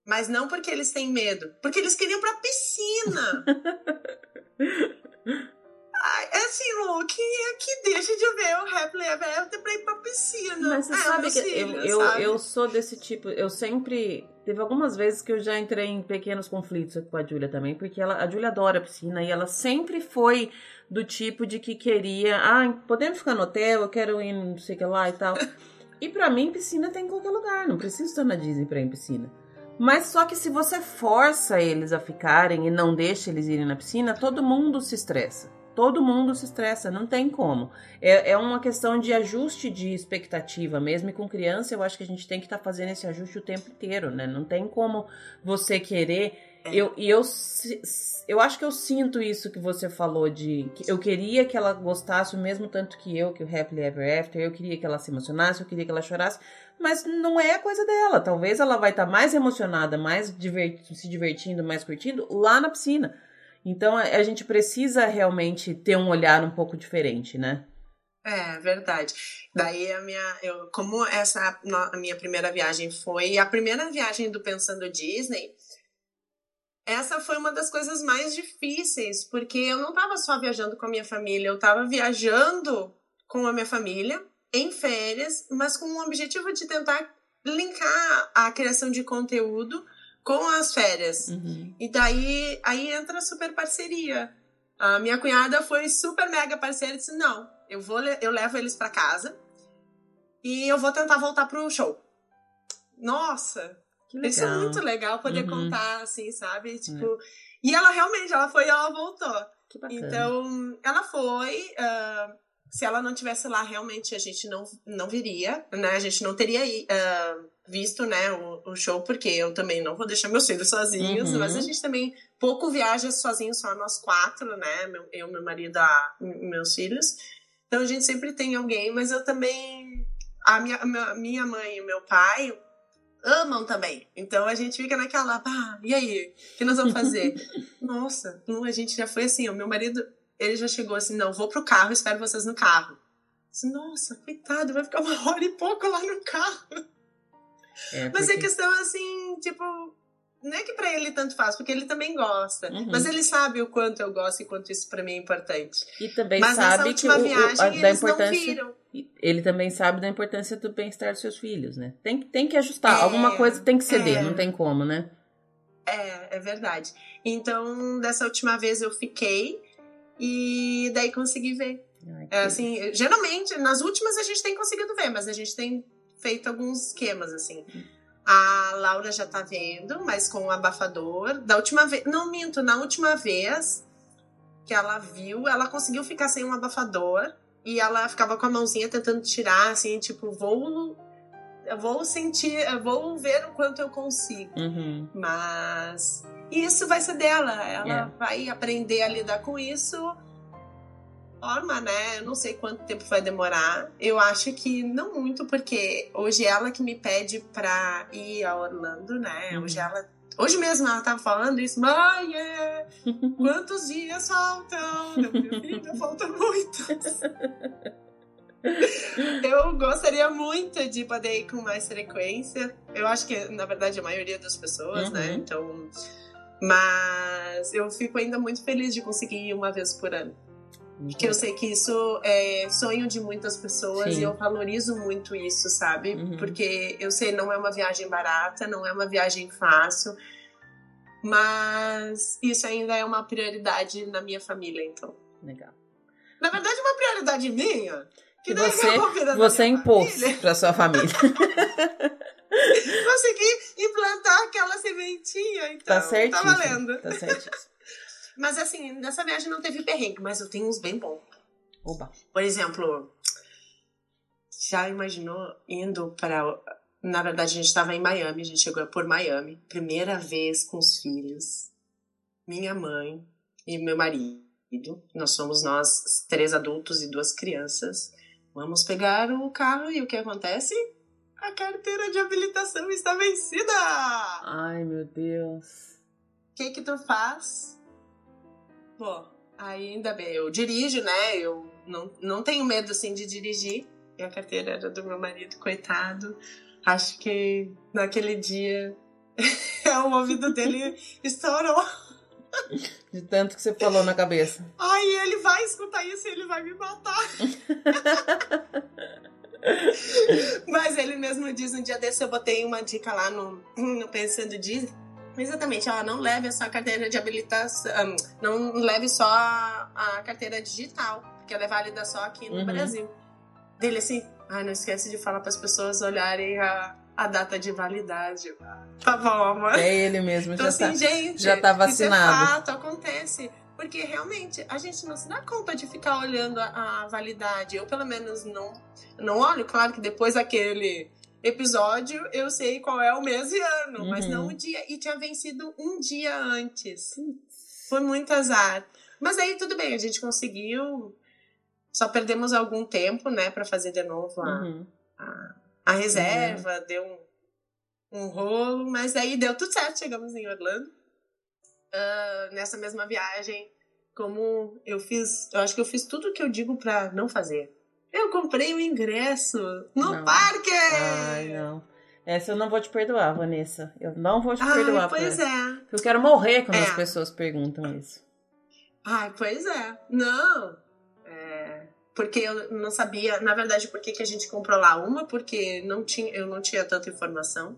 Mas não porque eles têm medo, porque eles queriam pra piscina. É assim, Lu, quem é que deixa de ver o Happily Ever After pra ir pra piscina? Mas você É, sabe que eu, filhos, eu, sabe? eu sou desse tipo, eu sempre Teve algumas vezes que eu já entrei em pequenos conflitos com a Júlia também, porque ela, a Júlia adora a piscina e ela sempre foi do tipo de que queria, ah, podemos ficar no hotel, eu quero ir não sei o que lá e tal. E para mim, piscina tem em qualquer lugar, não preciso estar na Disney pra ir em piscina. Mas só que se você força eles a ficarem e não deixa eles irem na piscina, todo mundo se estressa. Todo mundo se estressa, não tem como. É, é uma questão de ajuste de expectativa mesmo. E com criança, eu acho que a gente tem que estar tá fazendo esse ajuste o tempo inteiro, né? Não tem como você querer. É. Eu, e eu, eu acho que eu sinto isso que você falou de. Que eu queria que ela gostasse o mesmo tanto que eu, que o Happily Ever After. Eu queria que ela se emocionasse, eu queria que ela chorasse. Mas não é a coisa dela. Talvez ela vai estar tá mais emocionada, mais divert, se divertindo, mais curtindo lá na piscina. Então a gente precisa realmente ter um olhar um pouco diferente, né? É, verdade. Daí a minha, eu, como essa a minha primeira viagem foi a primeira viagem do Pensando Disney, essa foi uma das coisas mais difíceis, porque eu não estava só viajando com a minha família, eu estava viajando com a minha família em férias, mas com o objetivo de tentar linkar a criação de conteúdo com as férias. Uhum. E daí aí entra a super parceria. A minha cunhada foi super mega parceira e disse: "Não, eu vou eu levo eles para casa e eu vou tentar voltar pro show". Nossa, isso é muito legal poder uhum. contar assim, sabe? Tipo, uhum. e ela realmente, ela foi e ela voltou. Então, ela foi, uh, se ela não tivesse lá, realmente a gente não, não viria, né? A gente não teria uh, visto, né, o, o, show, porque eu também não vou deixar meus filhos sozinhos, uhum. mas a gente também pouco viaja sozinho, só nós quatro, né? Meu, eu, meu marido, a, meus filhos. Então a gente sempre tem alguém, mas eu também. A minha, a minha mãe e meu pai amam também. Então a gente fica naquela, ah, e aí? O que nós vamos fazer? Nossa, a gente já foi assim, o meu marido ele já chegou assim, não, vou pro carro, espero vocês no carro. Nossa, coitado, vai ficar uma hora e pouco lá no carro. É, porque... Mas é questão assim, tipo, não é que para ele tanto faz, porque ele também gosta. Uhum. Mas ele sabe o quanto eu gosto e quanto isso para mim é importante. E também mas sabe que o, viagem, a, da importância. Ele também sabe da importância do bem-estar dos seus filhos, né? Tem, tem que ajustar. É, Alguma coisa tem que ceder, é, não tem como, né? É, é verdade. Então, dessa última vez eu fiquei e daí consegui ver. Ai, é, assim, geralmente, nas últimas a gente tem conseguido ver, mas a gente tem feito alguns esquemas, assim. A Laura já tá vendo, mas com o abafador. Da última vez. Não minto, na última vez que ela viu, ela conseguiu ficar sem um abafador. E ela ficava com a mãozinha tentando tirar, assim, tipo, vou. Vou sentir, eu vou ver o quanto eu consigo. Uhum. Mas isso vai ser dela. Ela yeah. vai aprender a lidar com isso. Forma, né? Eu não sei quanto tempo vai demorar. Eu acho que não muito, porque hoje ela que me pede pra ir a Orlando, né? Uhum. Hoje ela. Hoje mesmo ela tava falando isso, mãe, é, quantos dias faltam? Meu filho, falta muitos. eu gostaria muito de poder ir com mais frequência. Eu acho que, na verdade, a maioria das pessoas, né? uhum. né? Então, mas eu fico ainda muito feliz de conseguir ir uma vez por ano. Porque eu sei que isso é sonho de muitas pessoas Sim. e eu valorizo muito isso, sabe? Uhum. Porque eu sei, não é uma viagem barata, não é uma viagem fácil, mas isso ainda é uma prioridade na minha família, então. Legal. Na verdade, uma prioridade minha. Que, que você, você impôs para sua família. Consegui implantar aquela sementinha, então. Tá certo. Tá valendo. Tá certo. Mas assim, nessa viagem não teve perrengue, mas eu tenho uns bem bons. Oba. Por exemplo, já imaginou indo para. Na verdade, a gente estava em Miami, a gente chegou por Miami, primeira vez com os filhos, minha mãe e meu marido. Nós somos nós três adultos e duas crianças. Vamos pegar o carro e o que acontece? A carteira de habilitação está vencida! Ai, meu Deus. O que que tu faz? Pô, ainda bem, eu dirijo, né? Eu não, não tenho medo, assim, de dirigir. E a carteira era do meu marido, coitado. Acho que naquele dia o ouvido dele estourou. De tanto que você falou na cabeça. Ai, ele vai escutar isso e ele vai me matar. Mas ele mesmo diz, um dia desse eu botei uma dica lá no, no Pensando Diz. Exatamente, ela não leve só a carteira de habilitação, não leve só a, a carteira digital, porque ela é válida só aqui no uhum. Brasil. Dele assim, ai, não esquece de falar para as pessoas olharem a, a data de validade. Tá bom, mano. É ele mesmo, então, já, assim, tá, gente, já tá vacinado. Isso é fato, acontece. Porque realmente a gente não se dá conta de ficar olhando a, a validade. Eu, pelo menos, não, não olho. Claro que depois daquele episódio eu sei qual é o mês e ano, uhum. mas não o dia. E tinha vencido um dia antes. Foi muito azar. Mas aí tudo bem, a gente conseguiu. Só perdemos algum tempo, né, para fazer de novo a, uhum. a, a, reserva, uhum. deu um, um rolo, mas aí deu tudo certo, chegamos em Orlando. Uh, nessa mesma viagem, como eu fiz, eu acho que eu fiz tudo o que eu digo para não fazer. Eu comprei o ingresso no não. parque! Ai, não. Essa eu não vou te perdoar, Vanessa. Eu não vou te Ai, perdoar. Pois é. Eu quero morrer quando é. as pessoas perguntam isso. Ai, pois é. Não. É, porque eu não sabia, na verdade, por que, que a gente comprou lá. Uma, porque não tinha, eu não tinha tanta informação.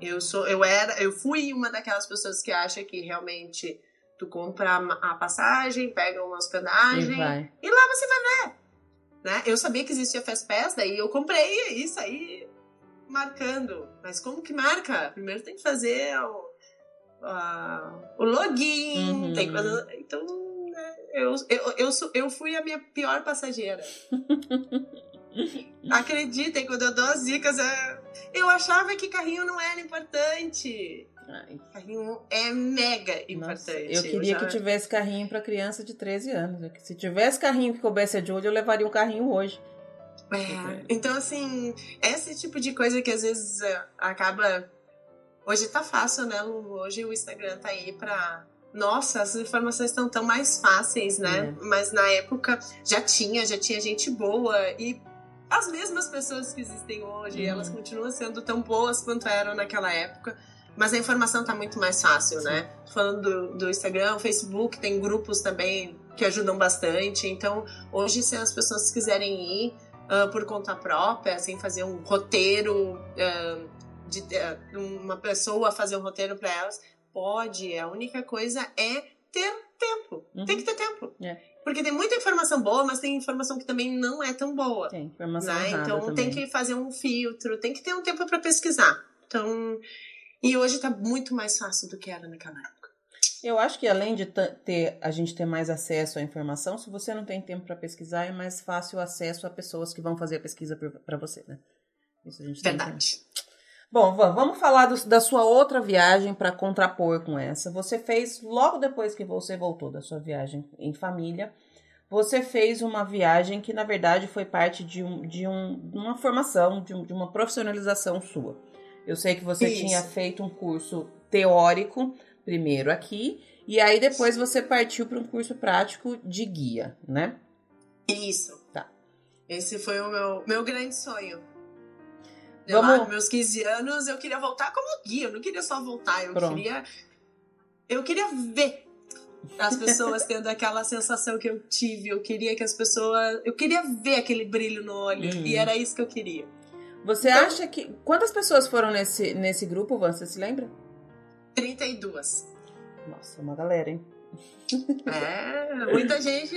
Eu sou, eu era, eu fui uma daquelas pessoas que acha que realmente tu compra a passagem, pega uma hospedagem e, e lá você vai ver. Né? Eu sabia que existia Fast Pass, daí eu comprei isso aí marcando. Mas como que marca? Primeiro tem que fazer o, o login, uhum. tem que fazer... Então, né, eu, eu, eu, eu fui a minha pior passageira. Acreditem, quando eu dou as dicas, eu achava que carrinho não era importante. Ai. Carrinho é mega importante. Nossa, eu queria eu já... que tivesse carrinho para criança de 13 anos. Se tivesse carrinho que coubesse a Julie, eu levaria um carrinho hoje. É, então, assim, esse tipo de coisa que às vezes é, acaba. Hoje tá fácil, né, Lu? Hoje o Instagram tá aí pra. Nossa, as informações estão tão mais fáceis, né? É. Mas na época já tinha, já tinha gente boa e as mesmas pessoas que existem hoje, uhum. elas continuam sendo tão boas quanto eram naquela época. Mas a informação tá muito mais fácil, Sim. né? Falando do, do Instagram, Facebook, tem grupos também que ajudam bastante. Então, hoje, se as pessoas quiserem ir uh, por conta própria, assim, fazer um roteiro, uh, de uh, uma pessoa fazer um roteiro para elas, pode. A única coisa é ter tempo. Uhum. Tem que ter tempo. É. Porque tem muita informação boa, mas tem informação que também não é tão boa. Tem informação né? Então também. tem que fazer um filtro, tem que ter um tempo para pesquisar. Então, e hoje tá muito mais fácil do que era naquela época. Eu acho que além de ter a gente ter mais acesso à informação, se você não tem tempo para pesquisar, é mais fácil o acesso a pessoas que vão fazer a pesquisa para você, né? Isso a gente Verdade. Bom, vamos falar do, da sua outra viagem para contrapor com essa. Você fez logo depois que você voltou da sua viagem em família. Você fez uma viagem que, na verdade, foi parte de, um, de um, uma formação, de, um, de uma profissionalização sua. Eu sei que você Isso. tinha feito um curso teórico primeiro aqui, e aí depois você partiu para um curso prático de guia, né? Isso. Tá. Esse foi o meu, meu grande sonho. Eu, Vamos... Lá, meus 15 anos, eu queria voltar como guia, eu não queria só voltar, eu Pronto. queria. Eu queria ver as pessoas tendo aquela sensação que eu tive. Eu queria que as pessoas. Eu queria ver aquele brilho no olho. Uhum. E era isso que eu queria. Você então, acha que. Quantas pessoas foram nesse, nesse grupo? Você se lembra? 32. Nossa, uma galera, hein? É, muita gente.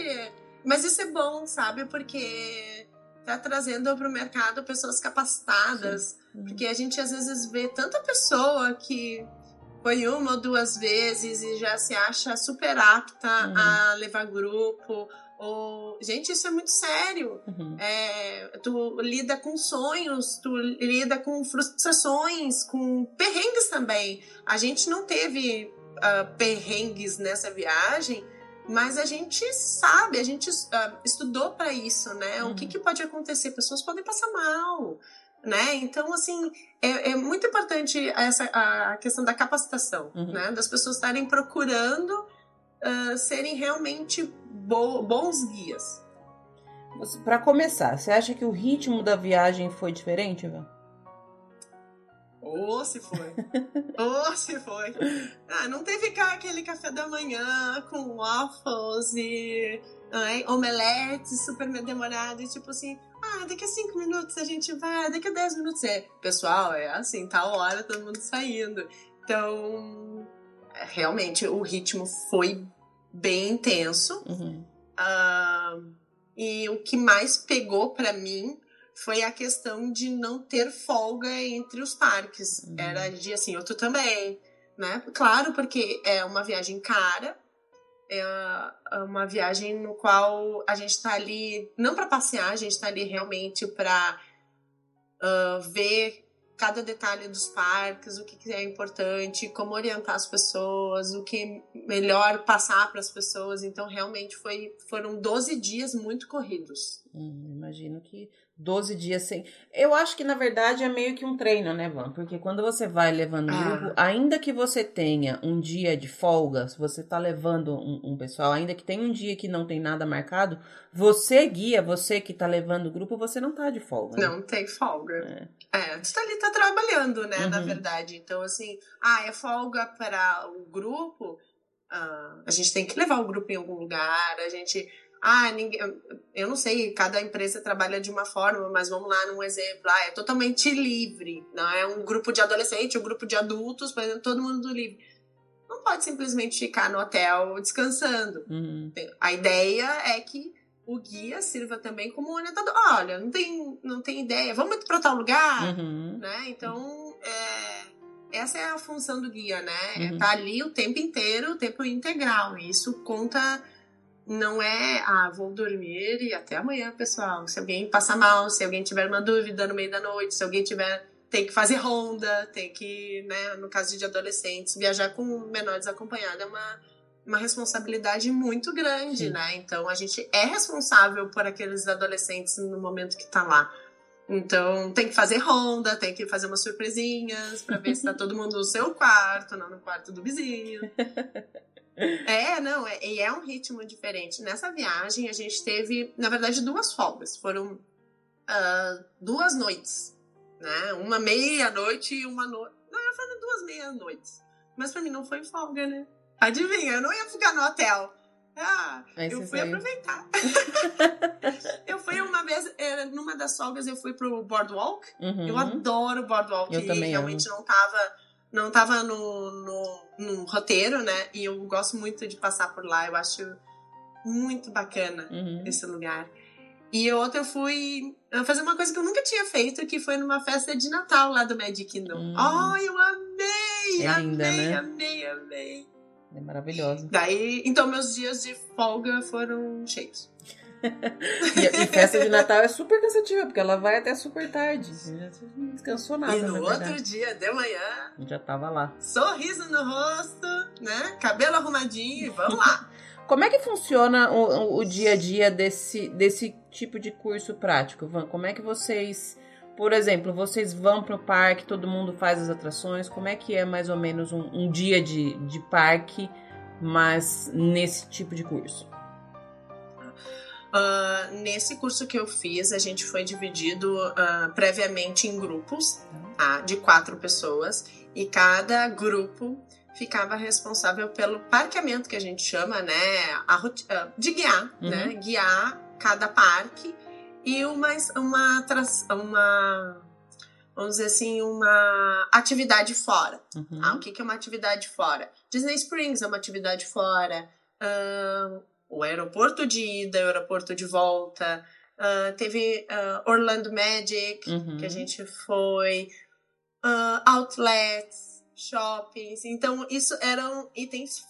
Mas isso é bom, sabe? Porque tá trazendo para o mercado pessoas capacitadas. Uhum. Porque a gente às vezes vê tanta pessoa que foi uma ou duas vezes e já se acha super apta uhum. a levar grupo ou, gente, isso é muito sério. Uhum. É, tu lida com sonhos, tu lida com frustrações, com perrengues também. A gente não teve uh, perrengues nessa viagem, mas a gente sabe, a gente uh, estudou para isso, né? Uhum. O que, uhum. que pode acontecer? Pessoas podem passar mal. Né? Então, assim, é, é muito importante essa, a questão da capacitação, uhum. né? Das pessoas estarem procurando uh, serem realmente bo bons guias. Para começar, você acha que o ritmo da viagem foi diferente, Ivan? Ou oh, se foi. Ou oh, se foi. Ah, não teve cá aquele café da manhã com waffles e omeletes super demorado. E tipo assim, Ah, daqui a cinco minutos a gente vai, daqui a dez minutos é. Pessoal, é assim, tal hora todo mundo saindo. Então, é, realmente, o ritmo foi bem intenso. Uhum. Uh, e o que mais pegou para mim foi a questão de não ter folga entre os parques. Uhum. Era de assim, tô também, né? Claro, porque é uma viagem cara, é uma viagem no qual a gente tá ali não para passear, a gente tá ali realmente para uh, ver cada detalhe dos parques, o que é importante, como orientar as pessoas, o que melhor passar para as pessoas. Então, realmente foi, foram 12 dias muito corridos. Hum, imagino que 12 dias sem. Eu acho que na verdade é meio que um treino, né, Van? Porque quando você vai levando Ah. grupo, ainda que você tenha um dia de folga, se você tá levando um, um pessoal, ainda que tenha um dia que não tem nada marcado, você guia, você que tá levando o grupo, você não tá de folga. né? Não tem folga. É. É, tu tá ali, tá trabalhando, né, na Uhum. verdade. Então, assim, ah, é folga para o grupo, ah, a gente tem que levar o grupo em algum lugar, a gente... Ah, ninguém, eu não sei, cada empresa trabalha de uma forma, mas vamos lá num exemplo. Ah, é totalmente livre, não é um grupo de adolescente, um grupo de adultos, por exemplo, todo mundo livre. Não pode simplesmente ficar no hotel descansando. Uhum. A ideia é que o guia sirva também como orientador. Olha, não tem, não tem ideia, vamos para tal lugar, Uhum. né? Então, é, essa é a função do guia, né? É Uhum. estar ali o tempo inteiro, o tempo integral. E isso conta, não é, ah, vou dormir e até amanhã, pessoal. Se alguém passar mal, se alguém tiver uma dúvida no meio da noite, se alguém tiver tem que fazer ronda, tem que, né, no caso de adolescentes, viajar com menores acompanhado é uma, uma responsabilidade muito grande, Sim. né? Então a gente é responsável por aqueles adolescentes no momento que tá lá. Então tem que fazer ronda, tem que fazer umas surpresinhas pra ver se tá todo mundo no seu quarto, não no quarto do vizinho. É, não, é, e é um ritmo diferente. Nessa viagem a gente teve, na verdade, duas folgas. Foram ah, duas noites, né? Uma meia-noite e uma noite. Não, eu falei duas meia-noites. Mas pra mim não foi folga, né? Adivinha, eu não ia ficar no hotel. Ah, eu fui aproveitar. eu fui uma vez, numa das folgas, eu fui pro Boardwalk. Uhum. Eu adoro Boardwalk. Eu também realmente não tava, não tava no, no, no roteiro, né? E eu gosto muito de passar por lá. Eu acho muito bacana Uhum. esse lugar. E outra eu fui fazer uma coisa que eu nunca tinha feito, que foi numa festa de Natal lá do Magic Kingdom. Hum. Ai, eu amei! É linda, amei, né? amei, amei. É maravilhoso. Daí, então meus dias de folga foram cheios. E, e festa de Natal é super cansativa, porque ela vai até super tarde. Você não descansou nada, e no outro dia de manhã, Já tava lá. sorriso no rosto, né? Cabelo arrumadinho e vamos lá. Como é que funciona o, o- o dia a dia desse, desse tipo de curso prático, Van? Como é que vocês, por exemplo, vocês vão pro parque, todo mundo faz as atrações, como é que é mais ou menos um, um dia de, de parque, mas nesse tipo de curso? Ah, nesse curso que eu fiz, a gente foi dividido ah, previamente em grupos tá? de quatro pessoas e cada grupo ficava responsável pelo parqueamento que a gente chama, né, a ah, de guiar, Uhum. né, guiar cada parque e uma uma uma vamos dizer assim uma atividade fora. Uhum. Ah, o que é uma atividade fora? Disney Springs é uma atividade fora. ahn, o aeroporto de ida, o aeroporto de volta. ah, teve ah, Orlando Magic, Uhum. que a gente foi. ah, outlets, shoppings. Então, isso eram itens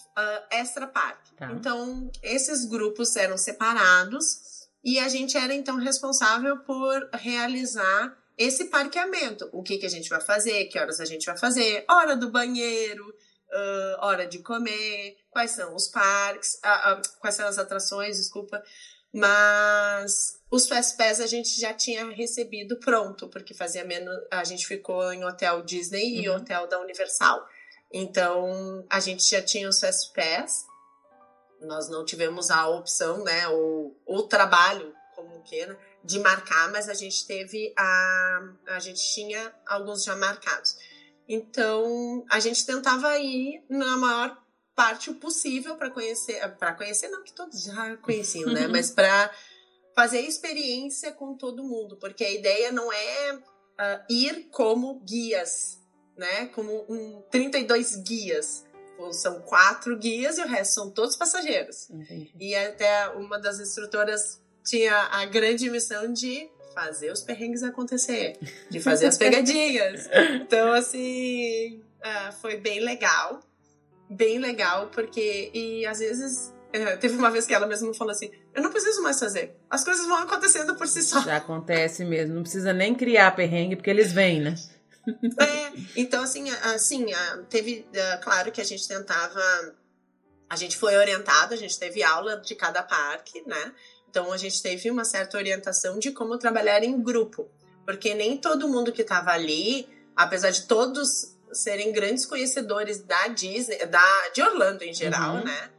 extra parque. Tá. Então, esses grupos eram separados e a gente era, então, responsável por realizar esse parqueamento. O que, que a gente vai fazer, que horas a gente vai fazer, hora do banheiro, ah, hora de comer, quais são os parques, ah, ah, quais são as atrações, desculpa. Mas os Fast Pass a gente já tinha recebido pronto, porque fazia menos. A gente ficou em hotel Disney e Uhum. hotel da Universal. Então a gente já tinha os Fast Pass. Nós não tivemos a opção, né? Ou o trabalho, como queira, de marcar, mas a gente teve a. A gente tinha alguns já marcados. Então a gente tentava ir na maior parte o possível para conhecer. Para conhecer, não que todos já conheciam, né? Mas para fazer experiência com todo mundo, porque a ideia não é uh, ir como guias, né? Como um 32 guias. São quatro guias e o resto são todos passageiros. Entendi. E até uma das instrutoras tinha a grande missão de fazer os perrengues acontecer, de fazer as pegadinhas. Então, assim, uh, foi bem legal. Bem legal, porque. E às vezes. Uh, teve uma vez que ela mesma falou assim: Eu não preciso mais fazer. As coisas vão acontecendo por si só. Já acontece mesmo. Não precisa nem criar perrengue, porque eles vêm, né? É, então, assim, assim teve. Claro que a gente tentava. A gente foi orientado, a gente teve aula de cada parque, né? Então a gente teve uma certa orientação de como trabalhar em grupo, porque nem todo mundo que estava ali, apesar de todos serem grandes conhecedores da Disney, da de Orlando em geral, uhum. né?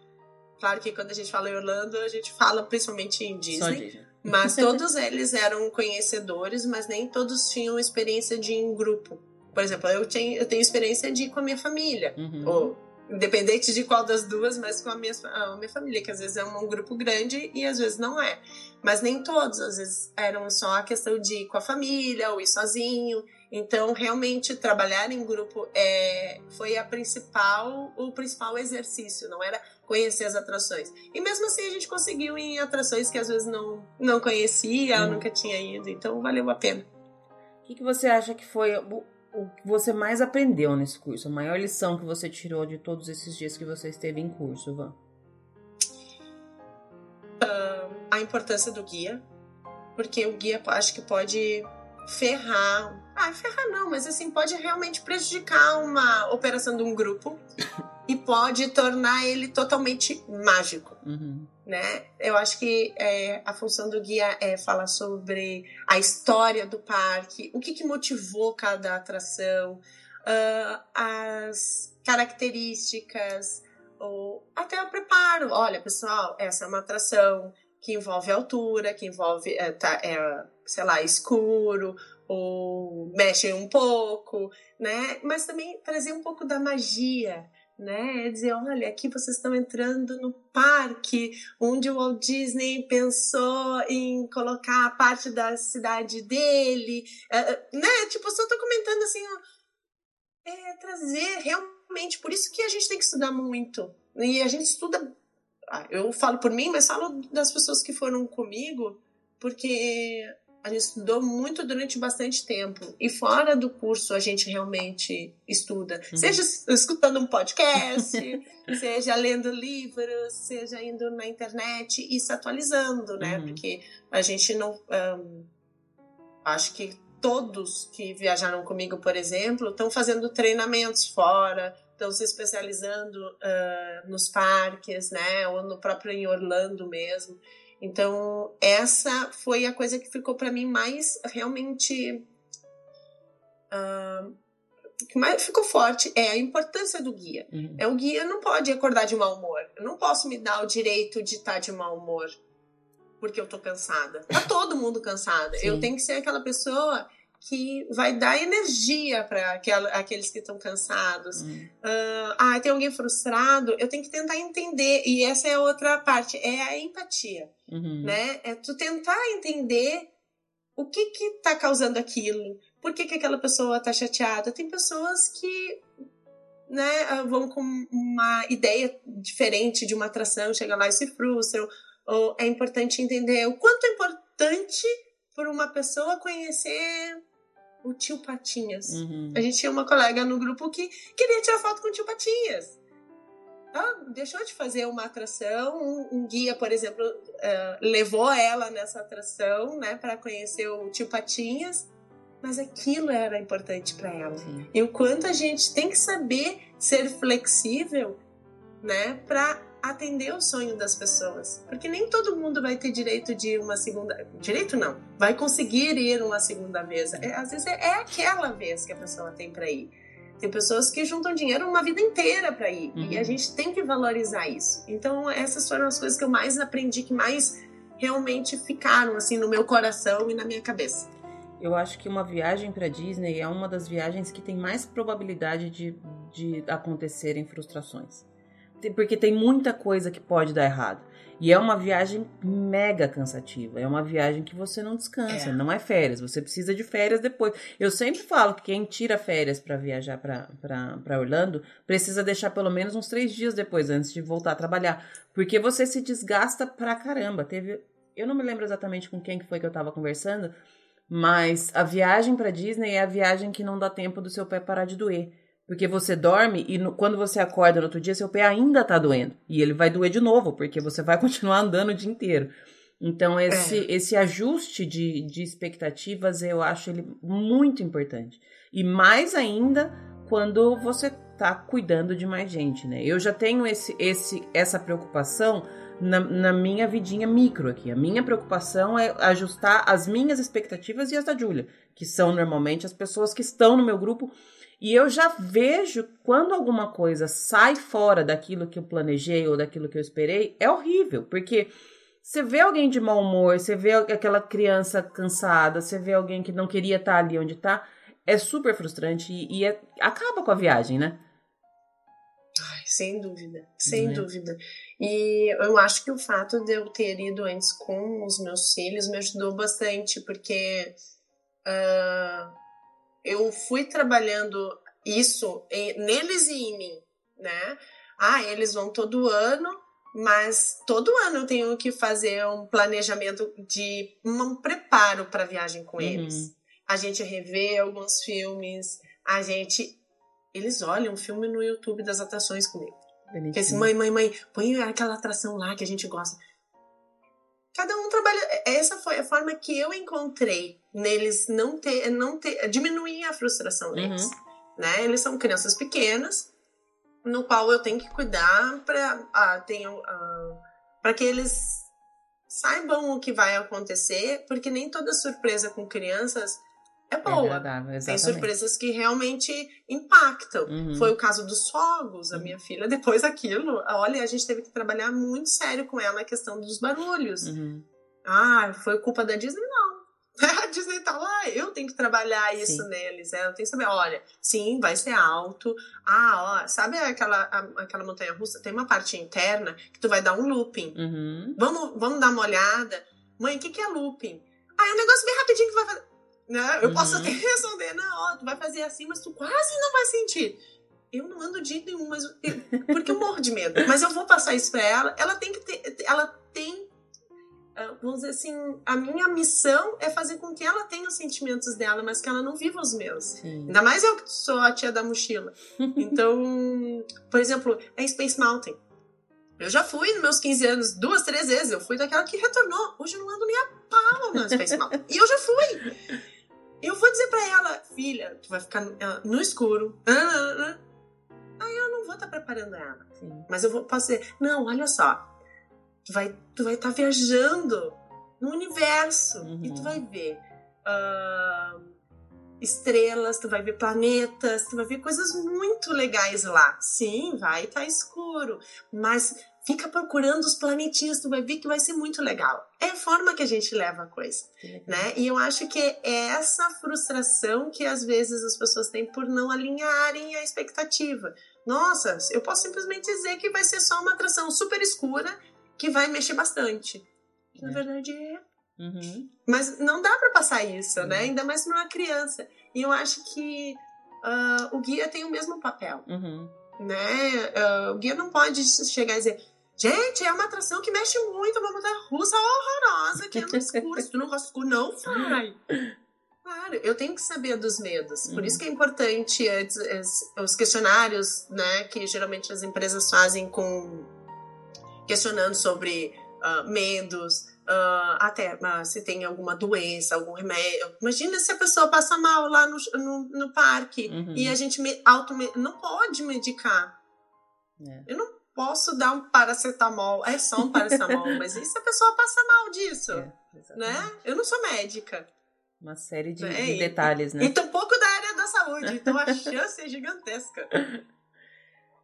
Claro que quando a gente fala em Orlando, a gente fala principalmente em Disney. Disney. Mas todos eles eram conhecedores, mas nem todos tinham experiência de ir em grupo. Por exemplo, eu tenho, eu tenho experiência de ir com a minha família. Uhum. Ou Independente de qual das duas, mas com a minha, a minha família, que às vezes é um, grupo grande e às vezes não é. Mas nem todos, às vezes eram só a questão de ir com a família ou ir sozinho. Então, realmente, trabalhar em grupo é, foi a principal, o principal exercício, não era conhecer as atrações. E mesmo assim, a gente conseguiu ir em atrações que às vezes não, não conhecia, hum. nunca tinha ido, então valeu a pena. O que, que você acha que foi o que você mais aprendeu nesse curso? A maior lição que você tirou de todos esses dias que você esteve em curso, Van? Uh, a importância do guia, porque o guia acho que pode ferrar. Ah, ferrar não, mas assim, pode realmente prejudicar uma operação de um grupo e pode tornar ele totalmente mágico. Uhum né? Eu acho que é, a função do guia é falar sobre a história do parque, o que, que motivou cada atração, uh, as características, ou até o preparo. Olha, pessoal, essa é uma atração que envolve altura, que envolve, é, tá, é, sei lá, escuro, ou mexe um pouco, né? Mas também trazer um pouco da magia né? É dizer, olha, aqui vocês estão entrando no parque onde o Walt Disney pensou em colocar a parte da cidade dele, é, é né? Tipo, só tô comentando assim, ó, é, trazer realmente, por isso que a gente tem que estudar muito. E a gente estuda, ah, eu falo por mim, mas falo das pessoas que foram comigo, porque a gente estudou muito durante bastante tempo. E fora do curso, a gente realmente estuda. Uhum. Seja escutando um podcast, seja lendo livros, seja indo na internet e se atualizando, né? Uhum. Porque a gente não. Um, acho que todos que viajaram comigo, por exemplo, estão fazendo treinamentos fora, estão se especializando uh, nos parques, né? Ou no próprio em Orlando mesmo. Então, essa foi a coisa que ficou para mim mais realmente. Uh, que mais ficou forte é a importância do guia. Uhum. É o guia não pode acordar de mau humor. Eu não posso me dar o direito de estar de mau humor porque eu tô cansada. Tá todo mundo cansada. Sim. Eu tenho que ser aquela pessoa que vai dar energia para aqueles que estão cansados. Uhum. Uh, ah, tem alguém frustrado, eu tenho que tentar entender. E essa é a outra parte, é a empatia, uhum. né? É tu tentar entender o que que tá causando aquilo, por que que aquela pessoa tá chateada. Tem pessoas que né, vão com uma ideia diferente de uma atração, chegam lá e se frustram. Ou é importante entender o quanto é importante para uma pessoa conhecer o tio Patinhas. Uhum. A gente tinha uma colega no grupo que queria tirar foto com o tio Patinhas. Ela deixou de fazer uma atração, um, um guia, por exemplo, uh, levou ela nessa atração, né, para conhecer o tio Patinhas, mas aquilo era importante para ela. Sim. E o quanto a gente tem que saber ser flexível, né, para atender o sonho das pessoas. Porque nem todo mundo vai ter direito de ir uma segunda. Direito não. Vai conseguir ir uma segunda vez. É, às vezes é, é aquela vez que a pessoa tem para ir. Tem pessoas que juntam dinheiro uma vida inteira para ir. Uhum. E a gente tem que valorizar isso. Então, essas foram as coisas que eu mais aprendi, que mais realmente ficaram assim no meu coração e na minha cabeça. Eu acho que uma viagem para Disney é uma das viagens que tem mais probabilidade de, de acontecerem frustrações porque tem muita coisa que pode dar errado. E é uma viagem mega cansativa. É uma viagem que você não descansa, é. não é férias. Você precisa de férias depois. Eu sempre falo que quem tira férias para viajar para Orlando precisa deixar pelo menos uns três dias depois, antes de voltar a trabalhar. Porque você se desgasta pra caramba. Teve. Eu não me lembro exatamente com quem que foi que eu tava conversando, mas a viagem para Disney é a viagem que não dá tempo do seu pé parar de doer. Porque você dorme e no, quando você acorda no outro dia, seu pé ainda tá doendo. E ele vai doer de novo, porque você vai continuar andando o dia inteiro. Então, esse, é. esse ajuste de, de expectativas, eu acho ele muito importante. E mais ainda quando você tá cuidando de mais gente, né? Eu já tenho esse, esse, essa preocupação na, na minha vidinha micro aqui. A minha preocupação é ajustar as minhas expectativas e as da Júlia, que são normalmente as pessoas que estão no meu grupo e eu já vejo quando alguma coisa sai fora daquilo que eu planejei ou daquilo que eu esperei, é horrível, porque você vê alguém de mau humor, você vê aquela criança cansada, você vê alguém que não queria estar ali onde está, é super frustrante e, e é, acaba com a viagem, né? Ai, sem dúvida, sem é. dúvida. E eu acho que o fato de eu ter ido antes com os meus filhos me ajudou bastante, porque uh, eu fui trabalhando isso em, neles e em mim, né? Ah, eles vão todo ano, mas todo ano eu tenho que fazer um planejamento de um preparo para a viagem com uhum. eles. A gente revê alguns filmes, a gente. Eles olham um filme no YouTube das atrações comigo. Bonitinho. Assim, mãe, mãe, mãe, põe aquela atração lá que a gente gosta. Cada um trabalha. Essa foi a forma que eu encontrei neles não ter, não ter, diminuir a frustração deles, uhum. né? Eles são crianças pequenas, no qual eu tenho que cuidar para ah, ah, para que eles saibam o que vai acontecer, porque nem toda surpresa com crianças é, é boa. É Tem surpresas que realmente impactam. Uhum. Foi o caso dos fogos. A minha filha, depois daquilo, olha, a gente teve que trabalhar muito sério com ela na questão dos barulhos. Uhum. Ah, foi culpa da Disney? A Disney tá lá, eu tenho que trabalhar isso sim. neles. É, eu tenho que saber, olha, sim, vai ser alto. Ah, ó, sabe aquela, a, aquela montanha russa? Tem uma parte interna que tu vai dar um looping. Uhum. Vamos, vamos dar uma olhada. Mãe, o que, que é looping? Ah, é um negócio bem rapidinho que vai fazer. Né? Eu uhum. posso até responder, não, ó, tu vai fazer assim, mas tu quase não vai sentir. Eu não ando de nenhum, mas porque eu morro de medo. Mas eu vou passar isso pra ela. Ela tem que ter, ela tem ah, vamos dizer assim, a minha missão é fazer com que ela tenha os sentimentos dela, mas que ela não viva os meus. Sim. Ainda mais eu que sou a tia da mochila. Então, por exemplo, é Space Mountain. Eu já fui nos meus 15 anos duas, três vezes. Eu fui daquela que retornou. Hoje eu não ando nem a pau na Space Mountain. e eu já fui. Eu vou dizer para ela, filha, tu vai ficar no escuro. Aí eu não vou estar tá preparando ela. Sim. Mas eu vou, posso dizer, não, olha só, Tu vai tu vai estar tá viajando no universo uhum. e tu vai ver uh, estrelas, tu vai ver planetas, tu vai ver coisas muito legais lá. Sim, vai estar tá escuro, mas fica procurando os planetinhos, tu vai ver que vai ser muito legal. É a forma que a gente leva a coisa, né? E eu acho que é essa frustração que às vezes as pessoas têm por não alinharem a expectativa. Nossa, eu posso simplesmente dizer que vai ser só uma atração super escura que vai mexer bastante. É. Na verdade é. Uhum. Mas não dá para passar isso, né? uhum. né? Ainda mais para uma criança. E eu acho que uh, o guia tem o mesmo papel. Uhum. Né? Uh, o guia não pode chegar e dizer. Gente, é uma atração que mexe muito, uma montanha russa horrorosa que é no escuro. Se tu não gosta escuro, não vai. Claro, eu tenho que saber dos medos. Por isso que é importante os questionários, né, que geralmente as empresas fazem com questionando sobre uh, medos, uh, até uh, se tem alguma doença, algum remédio. Imagina se a pessoa passa mal lá no, no, no parque uhum. e a gente me, auto não pode medicar. É. Eu não posso dar um paracetamol, é só um paracetamol, mas e se a pessoa passa mal disso? É, né? Eu não sou médica. Uma série de, é, de detalhes, né? E, e tampouco da área da saúde, então a chance é gigantesca.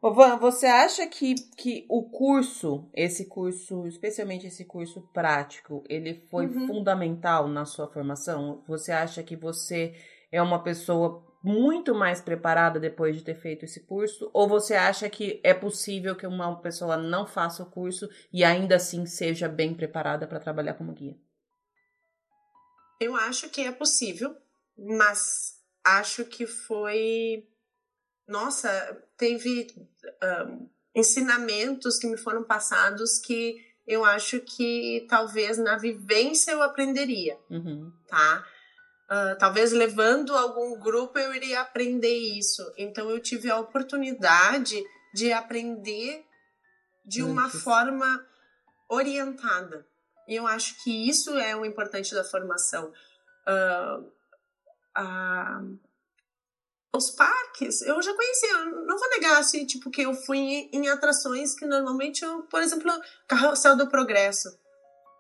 Van, você acha que, que o curso, esse curso, especialmente esse curso prático, ele foi uhum. fundamental na sua formação? Você acha que você é uma pessoa muito mais preparada depois de ter feito esse curso? Ou você acha que é possível que uma pessoa não faça o curso e ainda assim seja bem preparada para trabalhar como guia? Eu acho que é possível, mas acho que foi. Nossa, teve um, ensinamentos que me foram passados que eu acho que talvez na vivência eu aprenderia, uhum. tá? Uh, talvez levando algum grupo eu iria aprender isso. Então eu tive a oportunidade de aprender de uma forma orientada. E eu acho que isso é o importante da formação. Uh, uh, os parques, eu já conhecia, não vou negar, assim, tipo, que eu fui em, em atrações que normalmente eu, por exemplo, Carrossel do Progresso.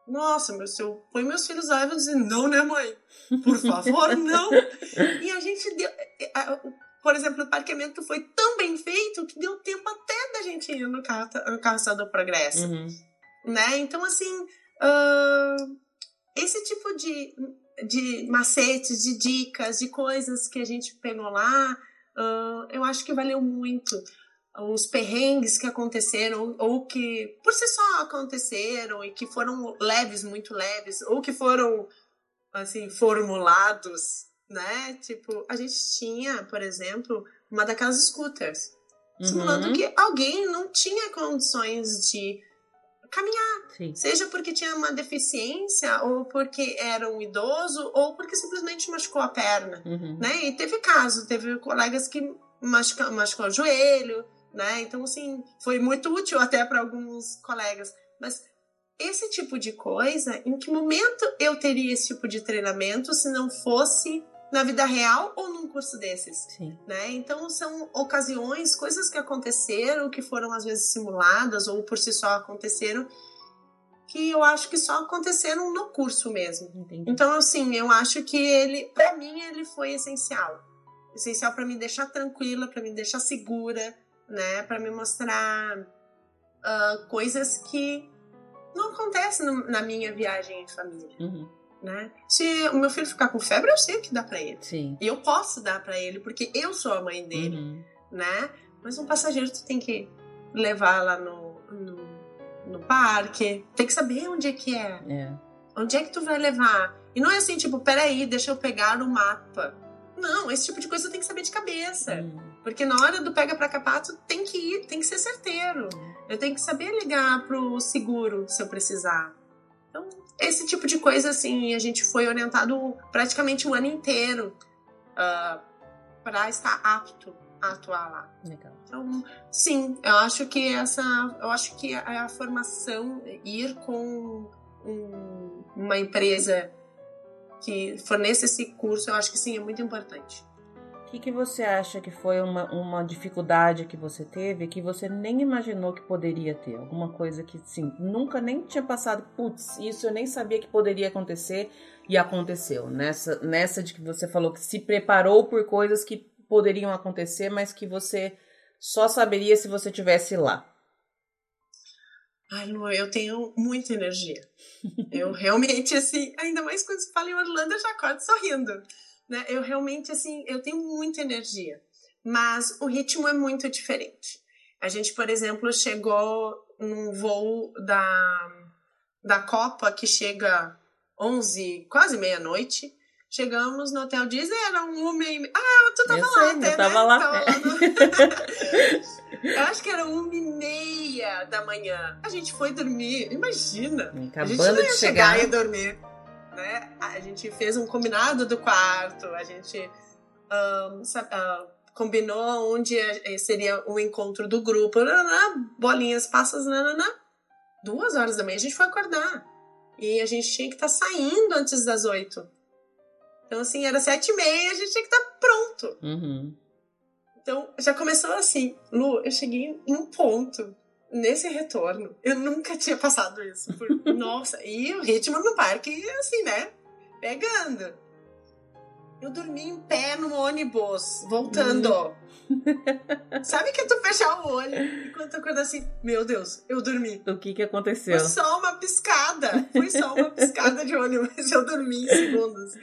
Nossa, meu, se eu põe meus filhos lá, eu vou dizer, não, né, mãe? Por favor, não. e a gente deu. Por exemplo, o parqueamento foi tão bem feito que deu tempo até da gente ir no, carro, no Carrossel do Progresso. Uhum. Né? Então, assim, uh, esse tipo de, de macetes, de dicas, de coisas que a gente pegou lá, uh, eu acho que valeu muito os perrengues que aconteceram ou que por si só aconteceram e que foram leves, muito leves, ou que foram assim formulados, né? Tipo, a gente tinha, por exemplo, uma daquelas scooters, uhum. simulando que alguém não tinha condições de caminhar, Sim. seja porque tinha uma deficiência ou porque era um idoso ou porque simplesmente machucou a perna, uhum. né? E teve caso, teve colegas que machucou, machucou o joelho, né? Então, assim, foi muito útil até para alguns colegas. Mas esse tipo de coisa, em que momento eu teria esse tipo de treinamento se não fosse na vida real ou num curso desses? Sim. Né? Então, são ocasiões, coisas que aconteceram, que foram às vezes simuladas ou por si só aconteceram, que eu acho que só aconteceram no curso mesmo. Entendi. Então, assim, eu acho que ele, para mim, ele foi essencial. Essencial para me deixar tranquila, para me deixar segura, né? Para me mostrar uh, coisas que não acontecem no, na minha viagem em família. Uhum. Né? Se o meu filho ficar com febre, eu sei o que dá para ele. Sim. E eu posso dar para ele, porque eu sou a mãe dele, uhum. né? Mas um passageiro tu tem que levar lá no, no, no, parque, tem que saber onde é que é. é. Onde é que tu vai levar? E não é assim, tipo, peraí, deixa eu pegar o mapa. Não, esse tipo de coisa tu tem que saber de cabeça. Uhum. Porque na hora do pega pra capar, tu tem que ir, tem que ser certeiro. Eu tenho que saber ligar pro seguro se eu precisar. Então, esse tipo de coisa, assim, a gente foi orientado praticamente o ano inteiro uh, para estar apto a atuar lá. Legal. Então, sim, eu acho que essa, eu acho que a, a formação, ir com um, uma empresa que forneça esse curso, eu acho que sim, é muito importante. O que, que você acha que foi uma, uma dificuldade que você teve que você nem imaginou que poderia ter? Alguma coisa que, sim, nunca nem tinha passado, putz, isso eu nem sabia que poderia acontecer e aconteceu. Nessa, nessa de que você falou que se preparou por coisas que poderiam acontecer, mas que você só saberia se você tivesse lá. Ai, Lu, eu tenho muita energia. eu realmente, assim, ainda mais quando se fala em Orlando, eu já acordo sorrindo. Né? Eu realmente, assim, eu tenho muita energia. Mas o ritmo é muito diferente. A gente, por exemplo, chegou num voo da, da Copa que chega 11, quase meia-noite. Chegamos no Hotel Disney, era um homem. Ah, tu tava eu lá, sei, até, eu tava né? lá. Tava lá no... eu acho que era uma e meia da manhã. A gente foi dormir, imagina. Acabando a gente não ia de chegar chegar. e dormir. Né? A gente fez um combinado do quarto, a gente um, uh, combinou onde seria o encontro do grupo, nanana, bolinhas, passas, nanana. Duas horas da manhã a gente foi acordar. E a gente tinha que estar tá saindo antes das oito. Então, assim, era sete e meia, a gente tinha que estar tá pronto. Uhum. Então, já começou assim. Lu, eu cheguei num ponto nesse retorno. Eu nunca tinha passado isso. Por... Nossa, e o ritmo no parque, assim, né? Pegando. Eu dormi em pé no ônibus, voltando. Sabe que tu fechar o olho enquanto tu acorda assim, meu Deus, eu dormi. O que que aconteceu? Foi só uma piscada. Foi só uma piscada de ônibus. Eu dormi em segundos.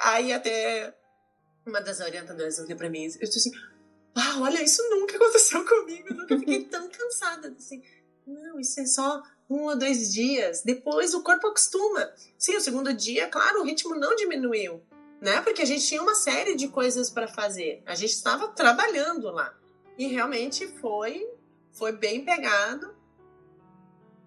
Aí até uma das orientadoras olhou pra mim e eu disse assim, ah, olha, isso nunca aconteceu comigo, eu nunca fiquei tão cansada, assim, não, isso é só um ou dois dias, depois o corpo acostuma. Sim, o segundo dia, claro, o ritmo não diminuiu, né? Porque a gente tinha uma série de coisas para fazer. A gente estava trabalhando lá. E realmente foi foi bem pegado.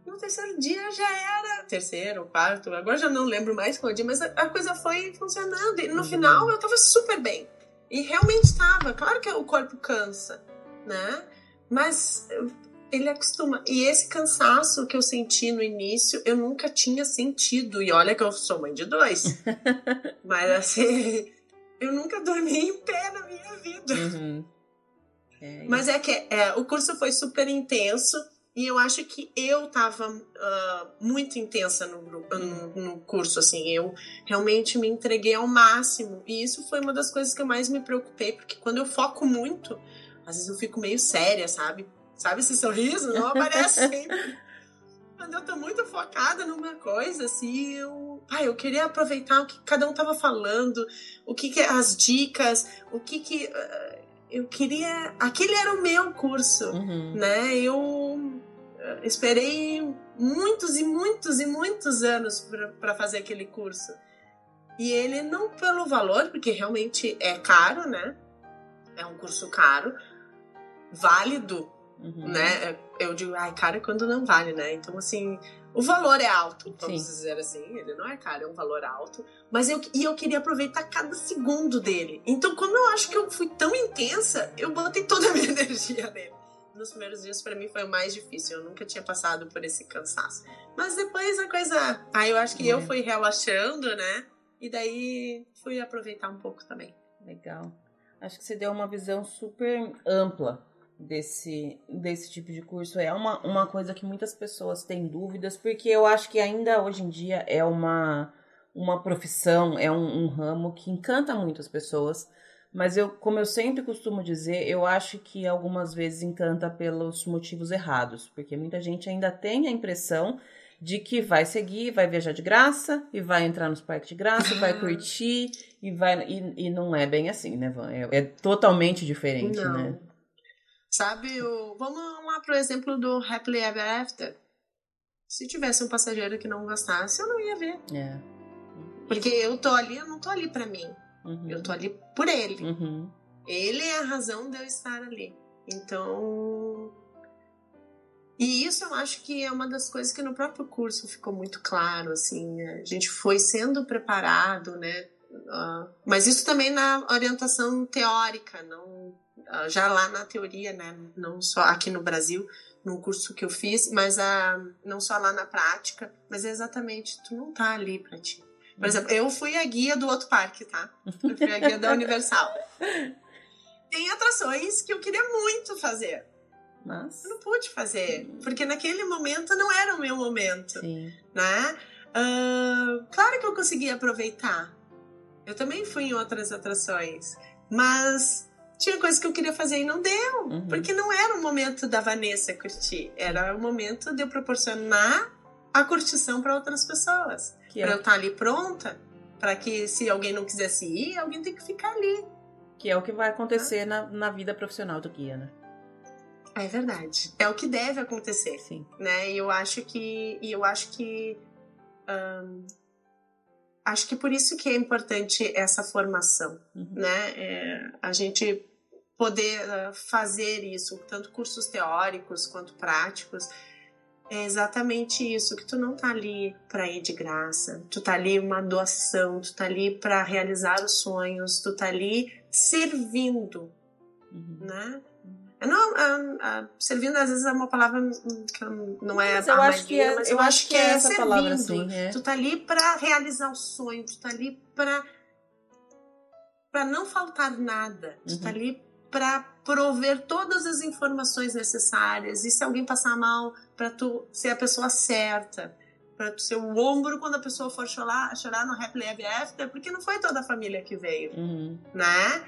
No terceiro dia já era terceiro, quarto, agora já não lembro mais qual dia, mas a, a coisa foi funcionando. E no uhum. final eu tava super bem. E realmente estava. Claro que o corpo cansa, né? Mas ele acostuma. E esse cansaço que eu senti no início, eu nunca tinha sentido. E olha que eu sou mãe de dois. Mas assim, eu nunca dormi em pé na minha vida. Uhum. É Mas é que é, o curso foi super intenso. E eu acho que eu tava uh, muito intensa no, no, no, curso, assim, eu realmente me entreguei ao máximo. E isso foi uma das coisas que eu mais me preocupei, porque quando eu foco muito, às vezes eu fico meio séria, sabe? Sabe esse sorriso? Não aparece sempre. Quando eu tô muito focada numa coisa, assim, eu. Ai, eu queria aproveitar o que cada um tava falando, o que, que as dicas, o que que. Uh, eu queria. Aquele era o meu curso, uhum. né? Eu esperei muitos e muitos e muitos anos para fazer aquele curso. E ele não pelo valor, porque realmente é caro, né? É um curso caro, válido Uhum. Né? Eu digo, ai, caro é quando não vale, né? Então, assim, o valor é alto, vamos Sim. dizer assim. Ele não é caro, é um valor alto. Mas eu, e eu queria aproveitar cada segundo dele. Então, como eu acho que eu fui tão intensa, eu botei toda a minha energia nele. Nos primeiros dias, para mim, foi o mais difícil. Eu nunca tinha passado por esse cansaço. Mas depois a coisa. Aí eu acho que é. eu fui relaxando, né? E daí fui aproveitar um pouco também. Legal. Acho que você deu uma visão super ampla desse, desse tipo de curso. É uma, uma coisa que muitas pessoas têm dúvidas, porque eu acho que ainda hoje em dia é uma, uma profissão, é um, um ramo que encanta muitas pessoas. Mas eu, como eu sempre costumo dizer, eu acho que algumas vezes encanta pelos motivos errados, porque muita gente ainda tem a impressão de que vai seguir, vai viajar de graça e vai entrar nos parques de graça, vai curtir e vai e, e não é bem assim, né, Van? É, é totalmente diferente, não. né? Sabe, o... vamos lá pro exemplo do Happily Ever After. Se tivesse um passageiro que não gostasse, eu não ia ver. É. Porque eu tô ali, eu não tô ali para mim. Uhum. Eu tô ali por ele. Uhum. Ele é a razão de eu estar ali. Então. E isso eu acho que é uma das coisas que no próprio curso ficou muito claro, assim, a gente foi sendo preparado, né? Uh, mas isso também na orientação teórica, não ah, já lá na teoria, né? Não só aqui no Brasil, no curso que eu fiz, mas a, não só lá na prática, mas é exatamente, tu não tá ali pra ti. Por exemplo, eu fui a guia do outro parque, tá? Eu fui a guia da Universal. Tem atrações que eu queria muito fazer. Mas? Eu não pude fazer, porque naquele momento não era o meu momento, Sim. né? Uh, claro que eu consegui aproveitar. Eu também fui em outras atrações, mas tinha coisas que eu queria fazer e não deu. Uhum. Porque não era o momento da Vanessa curtir. Era o momento de eu proporcionar a curtição para outras pessoas. Que pra é. eu estar tá ali pronta, para que se alguém não quisesse ir, alguém tem que ficar ali. Que é o que vai acontecer ah. na, na vida profissional do guia, né? É verdade. É o que deve acontecer. Sim. Né? E eu acho que. E eu acho que. Um, acho que por isso que é importante essa formação, uhum. né? É, a gente poder uh, fazer isso, tanto cursos teóricos quanto práticos, é exatamente isso, que tu não tá ali para ir de graça, tu tá ali uma doação, tu tá ali para realizar os sonhos, tu tá ali servindo, uhum. né? Não, uh, uh, servindo às vezes é uma palavra que não é mas eu acho que é, mas eu, eu acho que é, essa servindo. palavra assim, é. Tu tá ali para realizar o sonho, tu tá ali para para não faltar nada, tu tá uhum. tá ali para prover todas as informações necessárias. E se alguém passar mal, para tu ser a pessoa certa, para tu ser o ombro quando a pessoa for chorar, chorar no Happily Ever After, porque não foi toda a família que veio, uhum. né?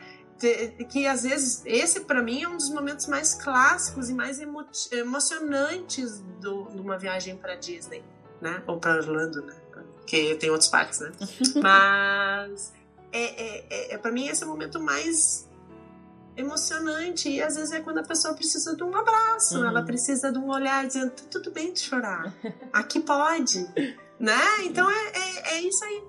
que às vezes esse para mim é um dos momentos mais clássicos e mais emo emocionantes do, de uma viagem para Disney, né? Ou para Orlando, né? Que tem outros parques, né? Mas é, é, é, é para mim esse é o momento mais emocionante e às vezes é quando a pessoa precisa de um abraço, uhum. ela precisa de um olhar dizendo tudo bem de chorar, aqui pode, né? Então é, é, é, isso aí.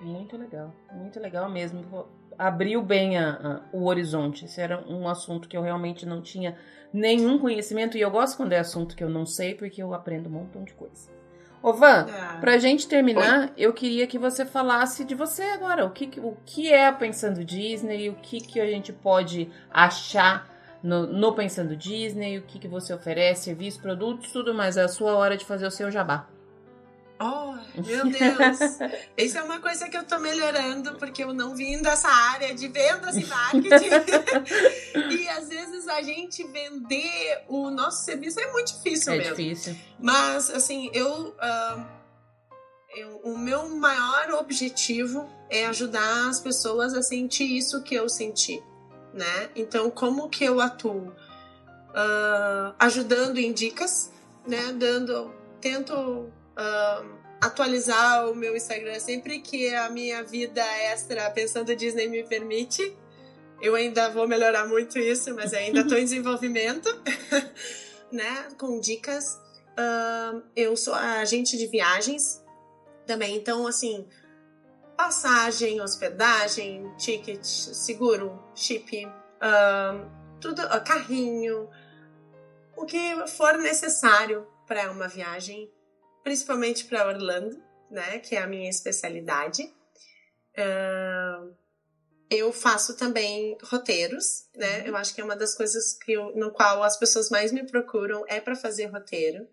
Muito legal, muito legal mesmo. Abriu bem a, a, o horizonte. Esse era um assunto que eu realmente não tinha nenhum conhecimento e eu gosto quando é assunto que eu não sei porque eu aprendo um montão de coisa. Ô Van, ah. pra gente terminar, Oi? eu queria que você falasse de você agora. O que, o que é Pensando Disney? O que, que a gente pode achar no, no Pensando Disney? O que, que você oferece, serviços, produtos, tudo mais. É a sua hora de fazer o seu jabá. Oh, meu Deus! Isso é uma coisa que eu tô melhorando, porque eu não vim dessa área de vendas e marketing. e às vezes a gente vender o nosso serviço é muito difícil é mesmo. É difícil. Mas, assim, eu, uh, eu. O meu maior objetivo é ajudar as pessoas a sentir isso que eu senti, né? Então, como que eu atuo? Uh, ajudando em dicas, né? Dando. Tento atualizar o meu Instagram sempre que a minha vida extra pensando Disney me permite. Eu ainda vou melhorar muito isso, mas ainda estou em desenvolvimento, né? Com dicas. Eu sou agente de viagens também, então assim, passagem, hospedagem, ticket, seguro, chip, tudo, carrinho, o que for necessário para uma viagem principalmente para Orlando, né, que é a minha especialidade. Uh, eu faço também roteiros, né? Uhum. Eu acho que é uma das coisas que eu, no qual as pessoas mais me procuram é para fazer roteiro.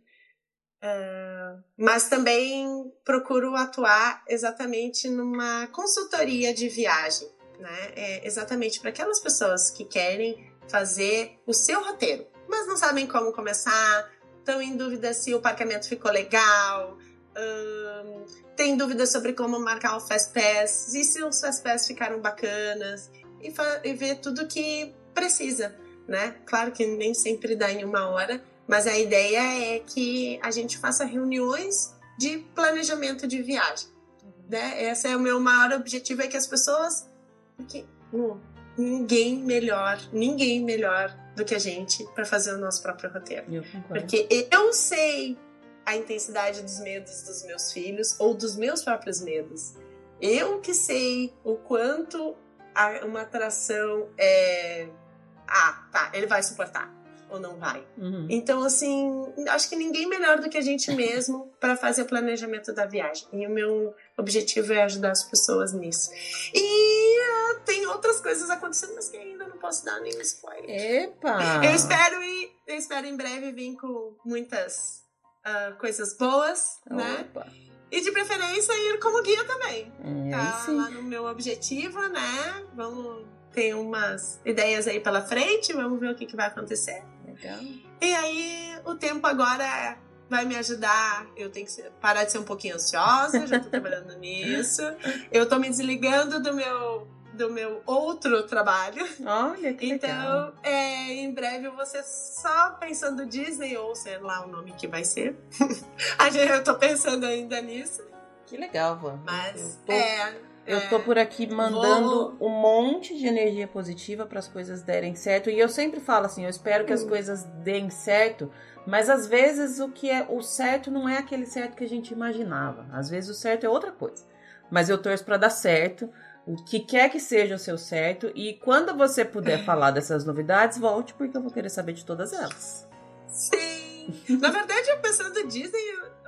Uh, mas também procuro atuar exatamente numa consultoria de viagem, né? É exatamente para aquelas pessoas que querem fazer o seu roteiro, mas não sabem como começar, estão em dúvida se o parqueamento ficou legal, um, tem dúvida sobre como marcar o Fast Pass, e se os Fast Pass ficaram bacanas, e, e ver tudo que precisa, né? Claro que nem sempre dá em uma hora, mas a ideia é que a gente faça reuniões de planejamento de viagem. Né? Esse é o meu maior objetivo, é que as pessoas... Que, hum, ninguém melhor, ninguém melhor do que a gente para fazer o nosso próprio roteiro. Porque eu sei a intensidade dos medos dos meus filhos ou dos meus próprios medos. Eu que sei o quanto uma atração é. Ah, tá, ele vai suportar ou não vai. Uhum. Então, assim, acho que ninguém melhor do que a gente mesmo para fazer o planejamento da viagem. E o meu objetivo é ajudar as pessoas nisso. E uh, tem outras coisas acontecendo, mas que ainda não posso dar nenhum spoiler. Epa! Eu espero e eu espero em breve vir com muitas uh, coisas boas, né? Opa. né? E de preferência ir como guia também. É, tá sim. lá no meu objetivo, né? Vamos ter umas ideias aí pela frente, vamos ver o que, que vai acontecer. Legal. E aí, o tempo agora vai me ajudar. Eu tenho que parar de ser um pouquinho ansiosa, já tô trabalhando nisso. Eu tô me desligando do meu do meu outro trabalho. Olha que Então, legal. É, em breve eu vou ser só pensando Disney, ou sei lá o nome que vai ser. eu tô pensando ainda nisso. Que legal, Van. Mas, tô... é, eu tô por aqui mandando Vou... um monte de energia positiva para as coisas derem certo. E eu sempre falo assim, eu espero que as hum. coisas deem certo, mas às vezes o que é o certo não é aquele certo que a gente imaginava. Às vezes o certo é outra coisa. Mas eu torço para dar certo, o que quer que seja o seu certo. E quando você puder falar dessas novidades, volte, porque eu vou querer saber de todas elas. Sim! Na verdade, eu pensando Disney,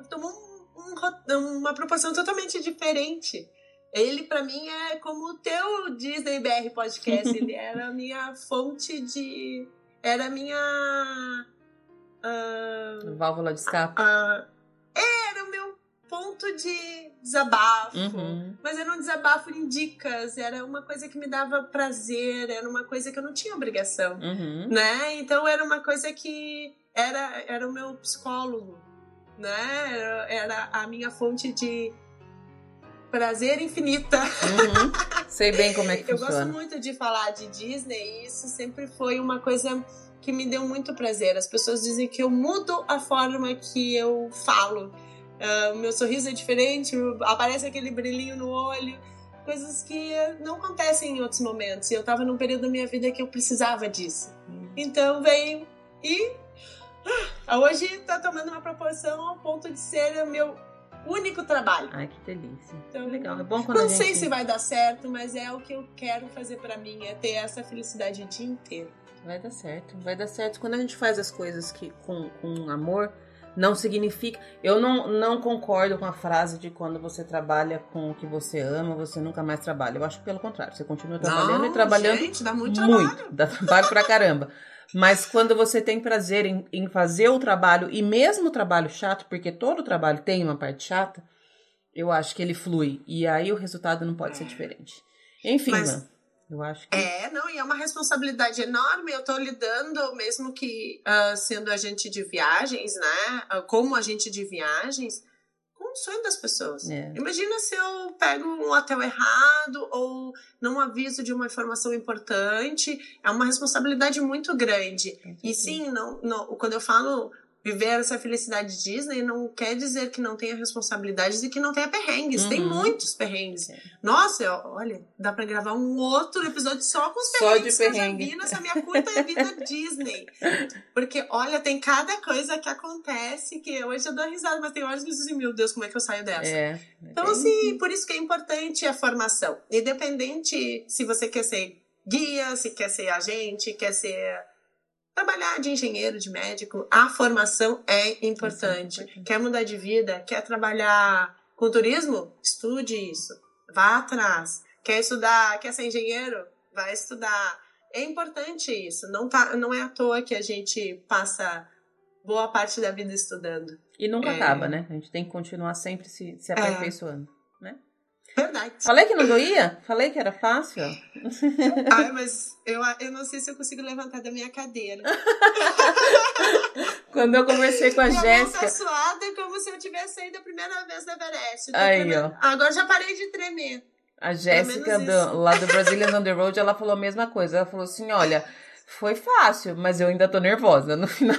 tomou um, um, uma proporção totalmente diferente. Ele, para mim, é como o teu Disney BR Podcast. Ele era a minha fonte de. Era a minha. Uh, Válvula de escape. Uh, ponto de desabafo. Uhum. Mas era um desabafo em dicas. Era uma coisa que me dava prazer. Era uma coisa que eu não tinha obrigação. Uhum. Né? Então era uma coisa que. Era, era o meu psicólogo. Né? Era, era a minha fonte de prazer infinita. Uhum. Sei bem como é que eu funciona. Eu gosto muito de falar de Disney e isso sempre foi uma coisa que me deu muito prazer. As pessoas dizem que eu mudo a forma que eu falo. Uh, meu sorriso é diferente, aparece aquele brilhinho no olho. coisas que não acontecem em outros momentos. E eu tava num período da minha vida que eu precisava disso. Então veio e ah, hoje tá tomando uma proporção ao ponto de ser o meu único trabalho. Ai, que delícia. Então, legal. É bom quando Não gente... sei se vai dar certo, mas é o que eu quero fazer para mim, é ter essa felicidade o dia inteiro. Vai dar certo. Vai dar certo. Quando a gente faz as coisas que com, com amor, não significa. Eu não, não concordo com a frase de quando você trabalha com o que você ama, você nunca mais trabalha. Eu acho que pelo contrário, você continua trabalhando não, e trabalhando. Gente, dá muito, muito trabalho. Dá trabalho pra caramba. Mas quando você tem prazer em, em, fazer o trabalho, e mesmo o trabalho chato, porque todo trabalho tem uma parte chata, eu acho que ele flui. E aí o resultado não pode ser diferente. Enfim, Mas, mano, eu acho que. É, não, e é uma responsabilidade enorme. Eu tô lidando, mesmo que uh, sendo agente de viagens, né? Uh, como agente de viagens, com o sonho das pessoas. É. Imagina se eu pego um hotel errado ou não aviso de uma informação importante. É uma responsabilidade muito grande. E sim, não, não, quando eu falo viver essa felicidade Disney não quer dizer que não tenha responsabilidades e que não tenha perrengues. Uhum. Tem muitos perrengues. É. Nossa, olha, dá para gravar um outro episódio só com os perrengues só de perrengue. que eu já vi nessa minha curta vida Disney. Porque, olha, tem cada coisa que acontece que hoje eu dou risada, mas tem horas que eu assim, meu Deus, como é que eu saio dessa? É, é então, assim, por isso que é importante a formação. Independente se você quer ser guia, se quer ser agente, quer ser trabalhar de engenheiro, de médico, a formação é importante. É quer mudar de vida? Quer trabalhar com turismo? Estude isso. Vá atrás. Quer estudar? Quer ser engenheiro? Vai estudar. É importante isso. Não, tá, não é à toa que a gente passa boa parte da vida estudando. E nunca é... acaba, né? A gente tem que continuar sempre se, se é. aperfeiçoando. É. Verdade. Falei que não doía? Falei que era fácil? Ai, mas eu, eu não sei se eu consigo levantar da minha cadeira. Quando eu conversei com a minha Jéssica. Mão tá suada como se eu tivesse saído a primeira vez da Everest. Aí, ó. Agora já parei de tremer. A Jéssica, lá do Brazilian on the Road, ela falou a mesma coisa. Ela falou assim: olha, foi fácil, mas eu ainda tô nervosa no final.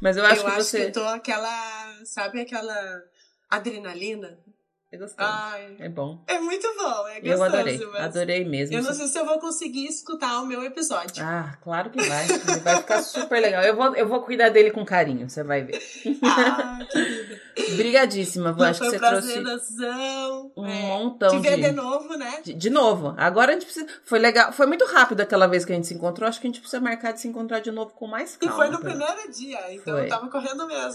mas eu acho eu que acho você. Que eu tô aquela. Sabe aquela adrenalina? É gostoso. Ai, é bom. É muito bom, é gostoso. Eu adorei, adorei mesmo. Eu não sei se eu vou conseguir escutar o meu episódio. Ah, claro que vai. Vai ficar super legal. Eu vou, eu vou cuidar dele com carinho, você vai ver. Ah, querida. Brigadíssima, Vou. Acho que você trouxe um é, montão te ver de... de novo, né? De, de, novo. Agora a gente precisa... Foi legal. Foi muito rápido aquela vez que a gente se encontrou. Acho que a gente precisa marcar de se encontrar de novo com mais calma. E foi no primeiro dia, então foi. eu tava correndo mesmo.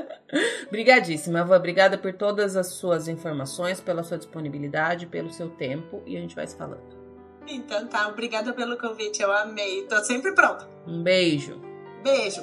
Brigadíssima, Vã. Obrigada por todas as suas informações, pela sua disponibilidade, pelo seu tempo e a gente vai se falando. Então tá, obrigada pelo convite, eu amei. Tô sempre pronta. Um beijo. Beijo.